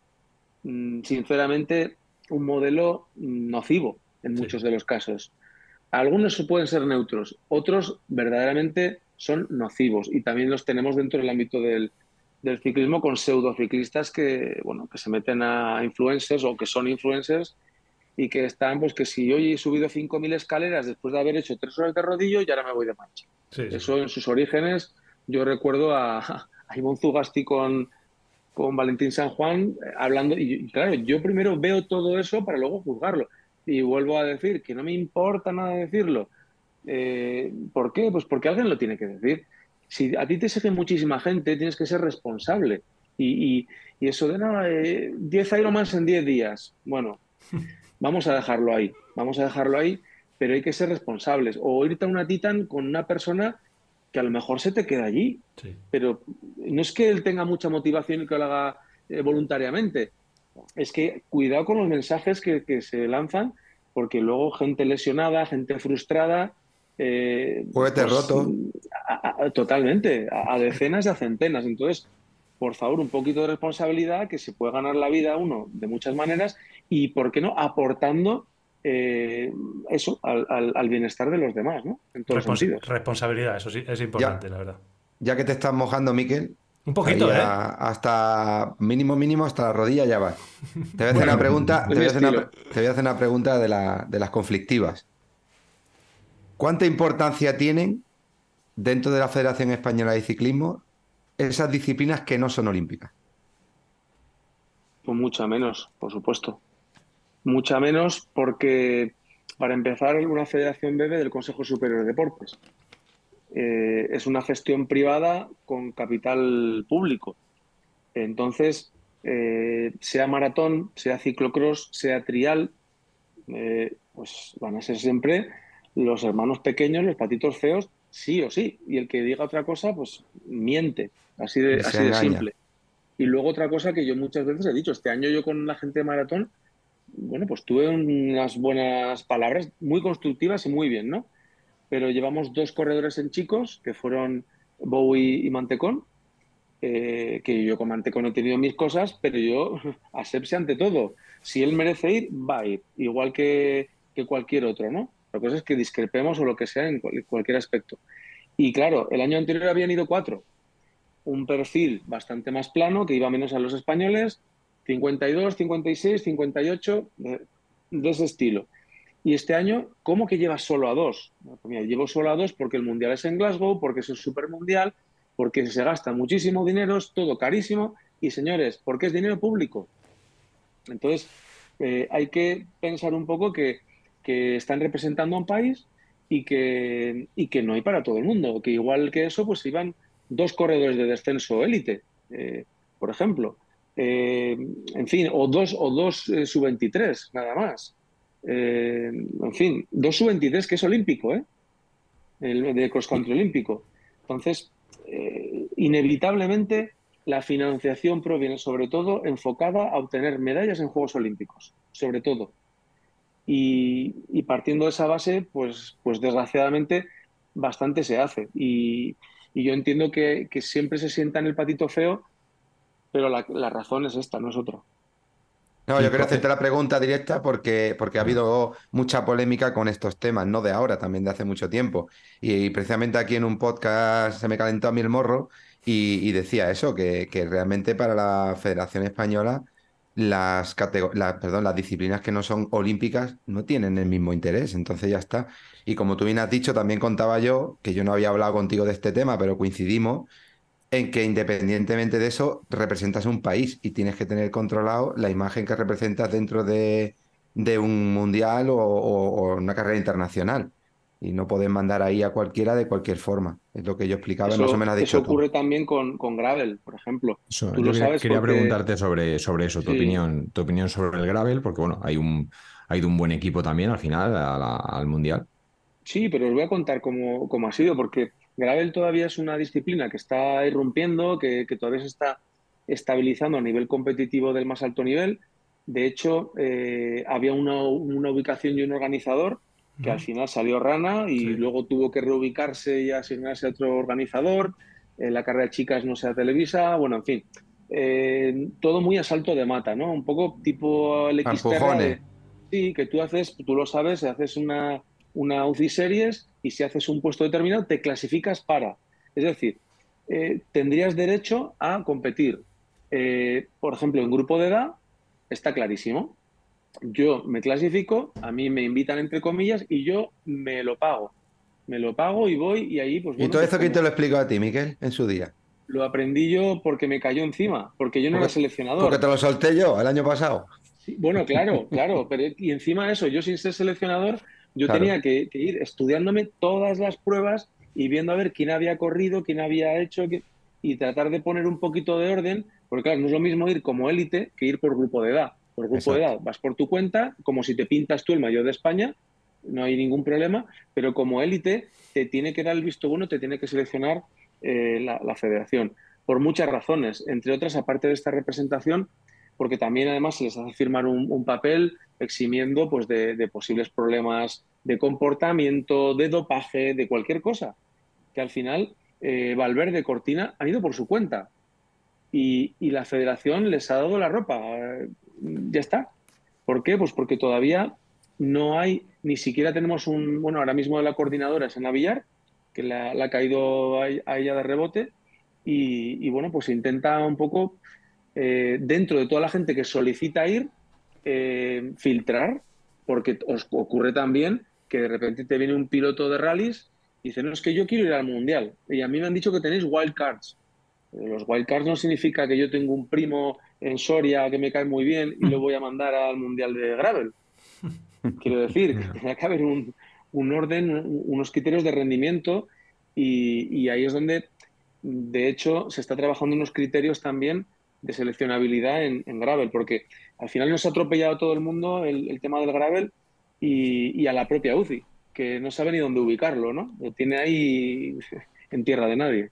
Speaker 5: mm, sinceramente, un modelo nocivo en muchos de los casos. Algunos pueden ser neutros, otros verdaderamente son nocivos y también los tenemos dentro del ámbito del, ciclismo con pseudociclistas que, bueno, que se meten a influencers o que son influencers y que están, pues que si hoy he subido 5.000 escaleras después de haber hecho tres horas de rodillo y ahora me voy de marcha. Eso en sus orígenes yo recuerdo a, a Ivonne Zugasti con, con Valentín San Juan eh, hablando, y, claro, yo primero veo todo eso para luego juzgarlo. Y vuelvo a decir que no me importa nada decirlo. Eh, ¿Por qué? Pues porque alguien lo tiene que decir. Si a ti te sigue muchísima gente, tienes que ser responsable. Y, y, eso de nada, eh, 10 Ironmans en 10 días. Bueno, vamos a dejarlo ahí. Vamos a dejarlo ahí, pero hay que ser responsables. O irte a una Titan con una persona que a lo mejor se te queda allí. Pero no es que él tenga mucha motivación y que lo haga eh, voluntariamente. Es que cuidado con los mensajes que, se lanzan, porque luego gente lesionada, gente frustrada.
Speaker 3: Eh, pues, roto.
Speaker 5: totalmente, a, decenas y a centenas. Entonces, por favor, un poquito de responsabilidad, que se puede ganar la vida uno de muchas maneras y, ¿por qué no?, aportando eh, eso, al, bienestar de los demás, ¿no?
Speaker 1: En todos sentidos. Responsabilidad, eso sí, es importante, la verdad.
Speaker 3: Ya que te estás mojando, Miquel.
Speaker 1: Un poquito, ¿eh?
Speaker 3: Hasta mínimo, mínimo, hasta la rodilla ya va. Te voy a hacer una pregunta, te voy a hacer una, pregunta de, las conflictivas. ¿cuánta importancia tienen dentro de la Federación Española de Ciclismo esas disciplinas que no son olímpicas?
Speaker 5: Pues mucha menos, por supuesto. Mucha menos porque, para empezar, una federación bebe del Consejo Superior de Deportes. Eh, es una gestión privada con capital público. Entonces, eh, sea maratón, sea ciclocross, sea trial, eh, pues van a ser siempre los hermanos pequeños, los patitos feos, sí o sí. Y el que diga otra cosa, pues miente. Así de, así de simple. Y luego otra cosa que yo muchas veces he dicho, este año yo con la gente de maratón, bueno, pues tuve unas buenas palabras, muy constructivas y muy bien, ¿no? Pero llevamos dos corredores en chicos, que fueron Bowie y Mantecón, eh, que yo con Mantecón he tenido mis cosas, pero yo asepsia ante todo. Si él merece ir, va a ir, igual que, que cualquier otro, ¿no? La cosa es que discrepemos o lo que sea en cualquier aspecto. Y claro, el año anterior habían ido cuatro. Un perfil bastante más plano, que iba menos a los españoles, 52, 56, 58, de, ese estilo. Y este año, ¿cómo que llevas solo a dos? Pues mira, llevo solo a dos porque el mundial es en Glasgow, porque es un super mundial, porque se gasta muchísimo dinero, es todo carísimo. Y señores, porque es dinero público. Entonces, eh, hay que pensar un poco que que están representando a un país y que, y que no hay para todo el mundo. Que igual que eso, pues iban dos corredores de descenso élite, eh, por ejemplo. Eh, en fin, o dos, o dos eh, sub-23, nada más. en fin, dos sub-23 que es olímpico, ¿eh? El de cross country olímpico. Entonces, inevitablemente la financiación proviene sobre todo enfocada a obtener medallas en Juegos Olímpicos, sobre todo. Y, partiendo de esa base, pues, pues desgraciadamente bastante se hace. Y, yo entiendo que, siempre se sienta en el patito feo, pero la, razón es esta, no es otra.
Speaker 3: No, yo quería hacerte la pregunta directa porque, porque ha habido mucha polémica con estos temas, no de ahora, también de hace mucho tiempo. Y, precisamente aquí en un podcast se me calentó a mí el morro y, decía eso, que, que, realmente para la Federación Española las, perdón, las disciplinas que no son olímpicas no tienen el mismo interés, entonces ya está. Y como tú bien has dicho, también contaba yo, que yo no había hablado contigo de este tema, pero coincidimos en que independientemente de eso, representas un país y tienes que tener controlado la imagen que representas dentro de, un mundial o una carrera internacional y no pueden mandar ahí a cualquiera de cualquier forma. Es lo que yo explicaba,
Speaker 5: eso,
Speaker 3: más o menos dicho.
Speaker 5: Eso ocurre también con, con, Gravel, por ejemplo.
Speaker 2: Eso, yo quería, preguntarte sobre, sobre eso, tu opinión, tu opinión sobre el Gravel, porque bueno, hay un, hay un buen equipo también al final al Mundial.
Speaker 5: Sí, pero os voy a contar cómo, cómo, ha sido, porque Gravel todavía es una disciplina que está irrumpiendo, que, que todavía se está estabilizando a nivel competitivo del más alto nivel. De hecho, eh, había una, una ubicación y un organizador que al final salió rana y luego tuvo que reubicarse y asignarse a otro organizador. Eh, la carrera de chicas no sea Televisa, bueno, en fin. Eh, todo muy a salto de mata, ¿no? Un poco tipo el XTR. Sí, que tú haces, tú lo sabes, haces una, una UCI Series y si haces un puesto determinado te clasificas para. Es decir, eh, tendrías derecho a competir. por ejemplo, en grupo de edad está clarísimo yo me clasifico, a mí me invitan entre comillas y yo me lo pago. Me lo pago y voy y ahí pues...
Speaker 3: ¿Y todo pues, eso quién te lo explicó a ti, Miquel, en su día?
Speaker 5: Lo aprendí yo porque me cayó encima, porque yo no era seleccionador.
Speaker 3: Porque te lo solté yo el año pasado.
Speaker 5: bueno, claro, claro, pero y encima de eso, yo sin ser seleccionador, yo tenía que, ir estudiándome todas las pruebas y viendo a ver quién había corrido, quién había hecho, y tratar de poner un poquito de orden, porque claro, no es lo mismo ir como élite que ir por grupo de edad. Por grupo de edad, vas por tu cuenta, como si te pintas tú el mayor de España, no hay ningún problema, pero como élite te tiene que dar el visto bueno, te tiene que seleccionar eh, la, federación, por muchas razones, entre otras, aparte de esta representación, porque también además se les hace firmar un, papel eximiendo pues, de, posibles problemas de comportamiento, de dopaje, de cualquier cosa, que al final eh, Valverde, Cortina han ido por su cuenta. Y, y, la federación les ha dado la ropa ya está. ¿Por qué? Pues porque todavía no hay, ni siquiera tenemos un, bueno, ahora mismo la coordinadora es Ana Villar, que la, ha caído a, ella de rebote, y, bueno, pues intenta un poco, eh, dentro de toda la gente que solicita ir, eh, filtrar, porque os ocurre también que de repente te viene un piloto de rallies y dice, no, es que yo quiero ir al Mundial. Y a mí me han dicho que tenéis wildcards. Los wildcards no significa que yo tengo un primo en Soria que me cae muy bien y lo voy a mandar al Mundial de Gravel. Quiero decir, que tiene que haber un, orden, unos criterios de rendimiento y, ahí es donde, de hecho, se está trabajando unos criterios también de seleccionabilidad en, gravel, porque al final nos ha atropellado todo el mundo el, tema del gravel y, a la propia UCI, que no sabe ni dónde ubicarlo, ¿no? Lo tiene ahí en tierra de nadie.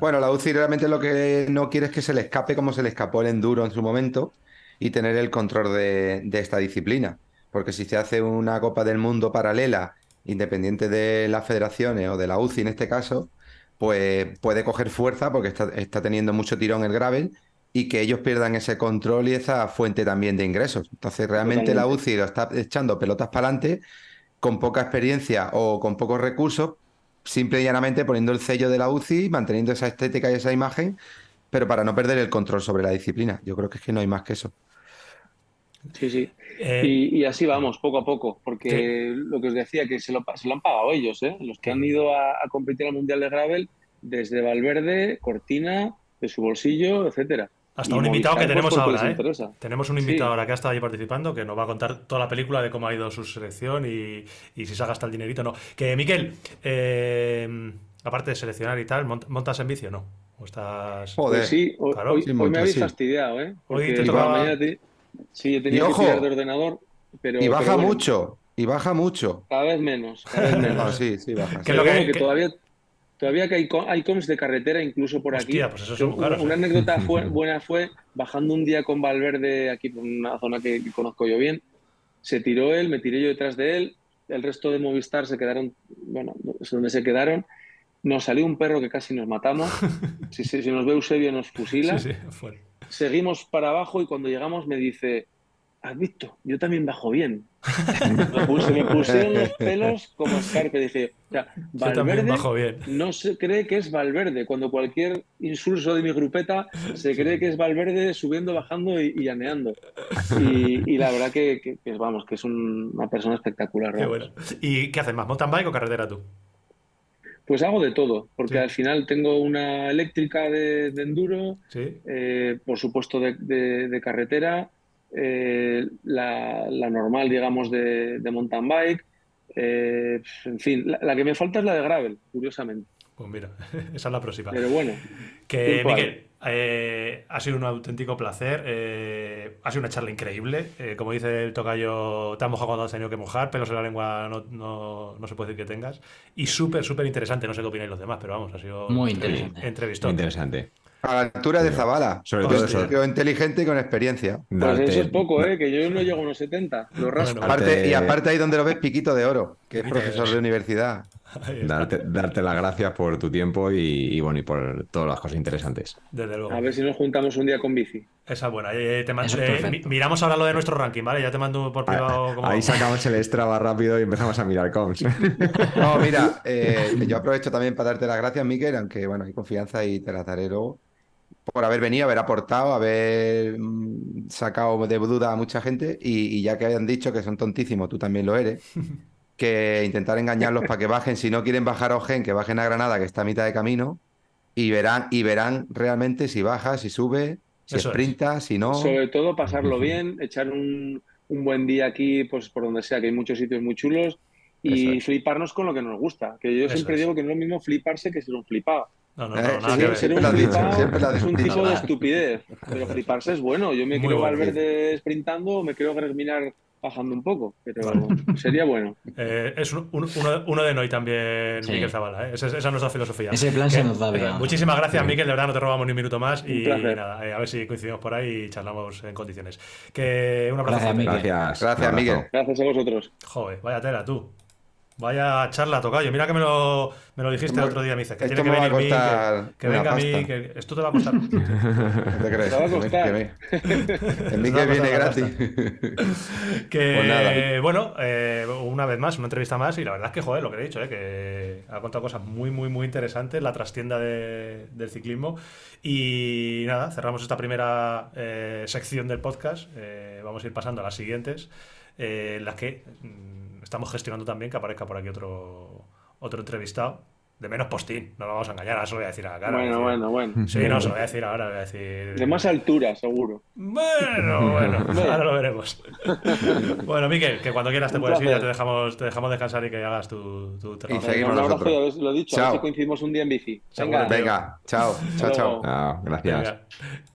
Speaker 3: Bueno, la UCI realmente lo que no quiere es que se le escape como se le escapó el enduro en su momento y tener el control de, esta disciplina. Porque si se hace una Copa del Mundo paralela, independiente de las federaciones o de la UCI en este caso, pues puede coger fuerza porque está, está teniendo mucho tirón el gravel y que ellos pierdan ese control y esa fuente también de ingresos. Entonces, realmente la UCI lo está echando pelotas para adelante con poca experiencia o con pocos recursos, simple y llanamente poniendo el sello de la UCI, manteniendo esa estética y esa imagen, pero para no perder el control sobre la disciplina. Yo creo que es que no hay más que eso.
Speaker 5: Sí, sí. Eh, y, así vamos, poco a poco, porque lo que os decía, que se lo, se lo han pagado ellos, ¿eh? los que han ido a, competir al Mundial de Gravel, desde Valverde, Cortina, de su bolsillo, etcétera.
Speaker 1: Hasta un invitado que tenemos ahora, ¿eh? Tenemos un invitado ahora que ha estado ahí participando, que nos va a contar toda la película de cómo ha ido su selección y, si se ha gastado el dinerito o no. Que, Miquel, eh, aparte de seleccionar y tal, ¿montas en vicio o no? ¿O estás...?
Speaker 5: Joder, pues sí, hoy, me habéis fastidiado, ¿eh? hoy te tocaba... Sí, he tenido que tirar de ordenador, pero...
Speaker 3: Y baja mucho, y baja mucho.
Speaker 5: Cada vez menos, cada vez menos.
Speaker 3: sí, sí, baja.
Speaker 5: Que, lo que, todavía Todavía que hay, hay coms de carretera incluso por aquí.
Speaker 1: Pues
Speaker 5: una, anécdota buena fue bajando un día con Valverde aquí por una zona que, conozco yo bien. Se tiró él, me tiré yo detrás de él. El resto de Movistar se quedaron, bueno, es donde se quedaron. Nos salió un perro que casi nos matamos. si, si, nos ve Eusebio nos fusila. Seguimos para abajo y cuando llegamos me dice, has visto, yo también bajo bien. Me, puse, me pusieron los pelos como escarpe. Dije, o sea, Valverde no se cree que es Valverde. Cuando cualquier insulso de mi grupeta se cree que es Valverde subiendo, bajando y, llaneando. Y, la verdad que, vamos, que es una persona espectacular.
Speaker 1: ¿Y qué haces más, mountain bike o carretera tú?
Speaker 5: Pues hago de todo, porque al final tengo una eléctrica de, enduro, eh, por supuesto de carretera, eh, la, normal, digamos, de, mountain bike. Eh, en fin, la, que me falta es la de gravel, curiosamente.
Speaker 1: Pues mira, esa es la próxima.
Speaker 5: Pero bueno.
Speaker 1: Que, Miguel, eh, ha sido un auténtico placer. ha sido una charla increíble. como dice el tocayo, te has mojado cuando has tenido que mojar, pelos en la lengua no, no, se puede decir que tengas. Y súper, súper interesante. No sé qué opináis los demás, pero vamos, ha sido
Speaker 4: muy interesante.
Speaker 1: Entrevistón.
Speaker 2: Muy interesante.
Speaker 3: A la altura de Zabala, sobre todo eso. inteligente y con experiencia.
Speaker 5: Pues eso es poco, ¿eh? que yo no llego a unos 70. Lo
Speaker 3: y aparte ahí donde lo ves, Piquito de Oro, que es profesor de universidad.
Speaker 2: Darte, darte, las gracias por tu tiempo y, bueno y por todas las cosas interesantes.
Speaker 1: Desde luego.
Speaker 5: A ver si nos juntamos un día con bici.
Speaker 1: Esa es buena. Eh, eh, miramos ahora lo de nuestro ranking, ¿vale? Ya te mando por privado.
Speaker 2: Como... Ahí sacamos el Strava rápido y empezamos a mirar comps.
Speaker 3: no, mira, eh, yo aprovecho también para darte las gracias, Miguel, aunque bueno, hay confianza y te las daré luego por haber venido, haber aportado, haber mm, sacado de duda a mucha gente y, ya que hayan dicho que son tontísimos, tú también lo eres, que intentar engañarlos para que bajen, si no quieren bajar a Ogen, que bajen a Granada, que está a mitad de camino, y verán, y verán realmente si baja, si sube, si sprinta, si no.
Speaker 5: Sobre todo pasarlo bien, echar un, buen día aquí, pues por donde sea, que hay muchos sitios muy chulos, y fliparnos con lo que nos gusta. Que yo siempre digo que no es lo mismo fliparse que ser un flipado.
Speaker 1: No, no, no, eh, nada que ver. Siempre
Speaker 5: un dicho, es un tipo de estupidez. Pero fliparse es bueno. Yo me quiero Valverde sprintando, me quiero Greminar bajando un poco, pero sería bueno.
Speaker 1: Eh, es uno, uno, de Noy también, Miguel Zavala. ¿eh? Esa, es nuestra filosofía.
Speaker 4: Ese plan se nos da bien.
Speaker 1: Muchísimas gracias, Miguel. De verdad, no te robamos ni un minuto más. y nada, a ver si coincidimos por ahí y charlamos en condiciones. Que un abrazo.
Speaker 4: Gracias,
Speaker 3: Miguel. Gracias, gracias Miguel.
Speaker 5: Gracias a vosotros.
Speaker 1: Joder, vaya tela, tú. Vaya charla, tocayo. Mira que me lo, me lo dijiste el otro día, me dices que tiene que venir mí, que, venga a mí, que esto te va a costar. ¿Qué
Speaker 3: te crees?
Speaker 5: Te va a costar.
Speaker 3: En mí que viene gratis.
Speaker 1: que, pues bueno, eh, una vez más, una entrevista más, y la verdad es que, joder, lo que he dicho, eh, que ha contado cosas muy, muy, muy interesantes, la trastienda de, del ciclismo. Y nada, cerramos esta primera eh, sección del podcast. vamos a ir pasando a las siguientes, las que estamos gestionando también que aparezca por aquí otro, otro entrevistado de menos postín, no lo vamos a engañar, eso lo voy a decir a la cara.
Speaker 5: Bueno, bueno, bueno.
Speaker 1: Sí, no, se lo voy a decir ahora, voy a decir.
Speaker 5: De más altura, seguro.
Speaker 1: Bueno, bueno, ahora lo veremos. bueno, Miquel, que cuando quieras te puedes ir, ya te dejamos, te dejamos descansar y que hagas tu, tu
Speaker 3: Y seguimos
Speaker 5: Un abrazo, ya lo he dicho, a ver si coincidimos un día en bici. Venga.
Speaker 3: Venga, chao, chao, chao.
Speaker 2: Ah, gracias.
Speaker 1: Venga.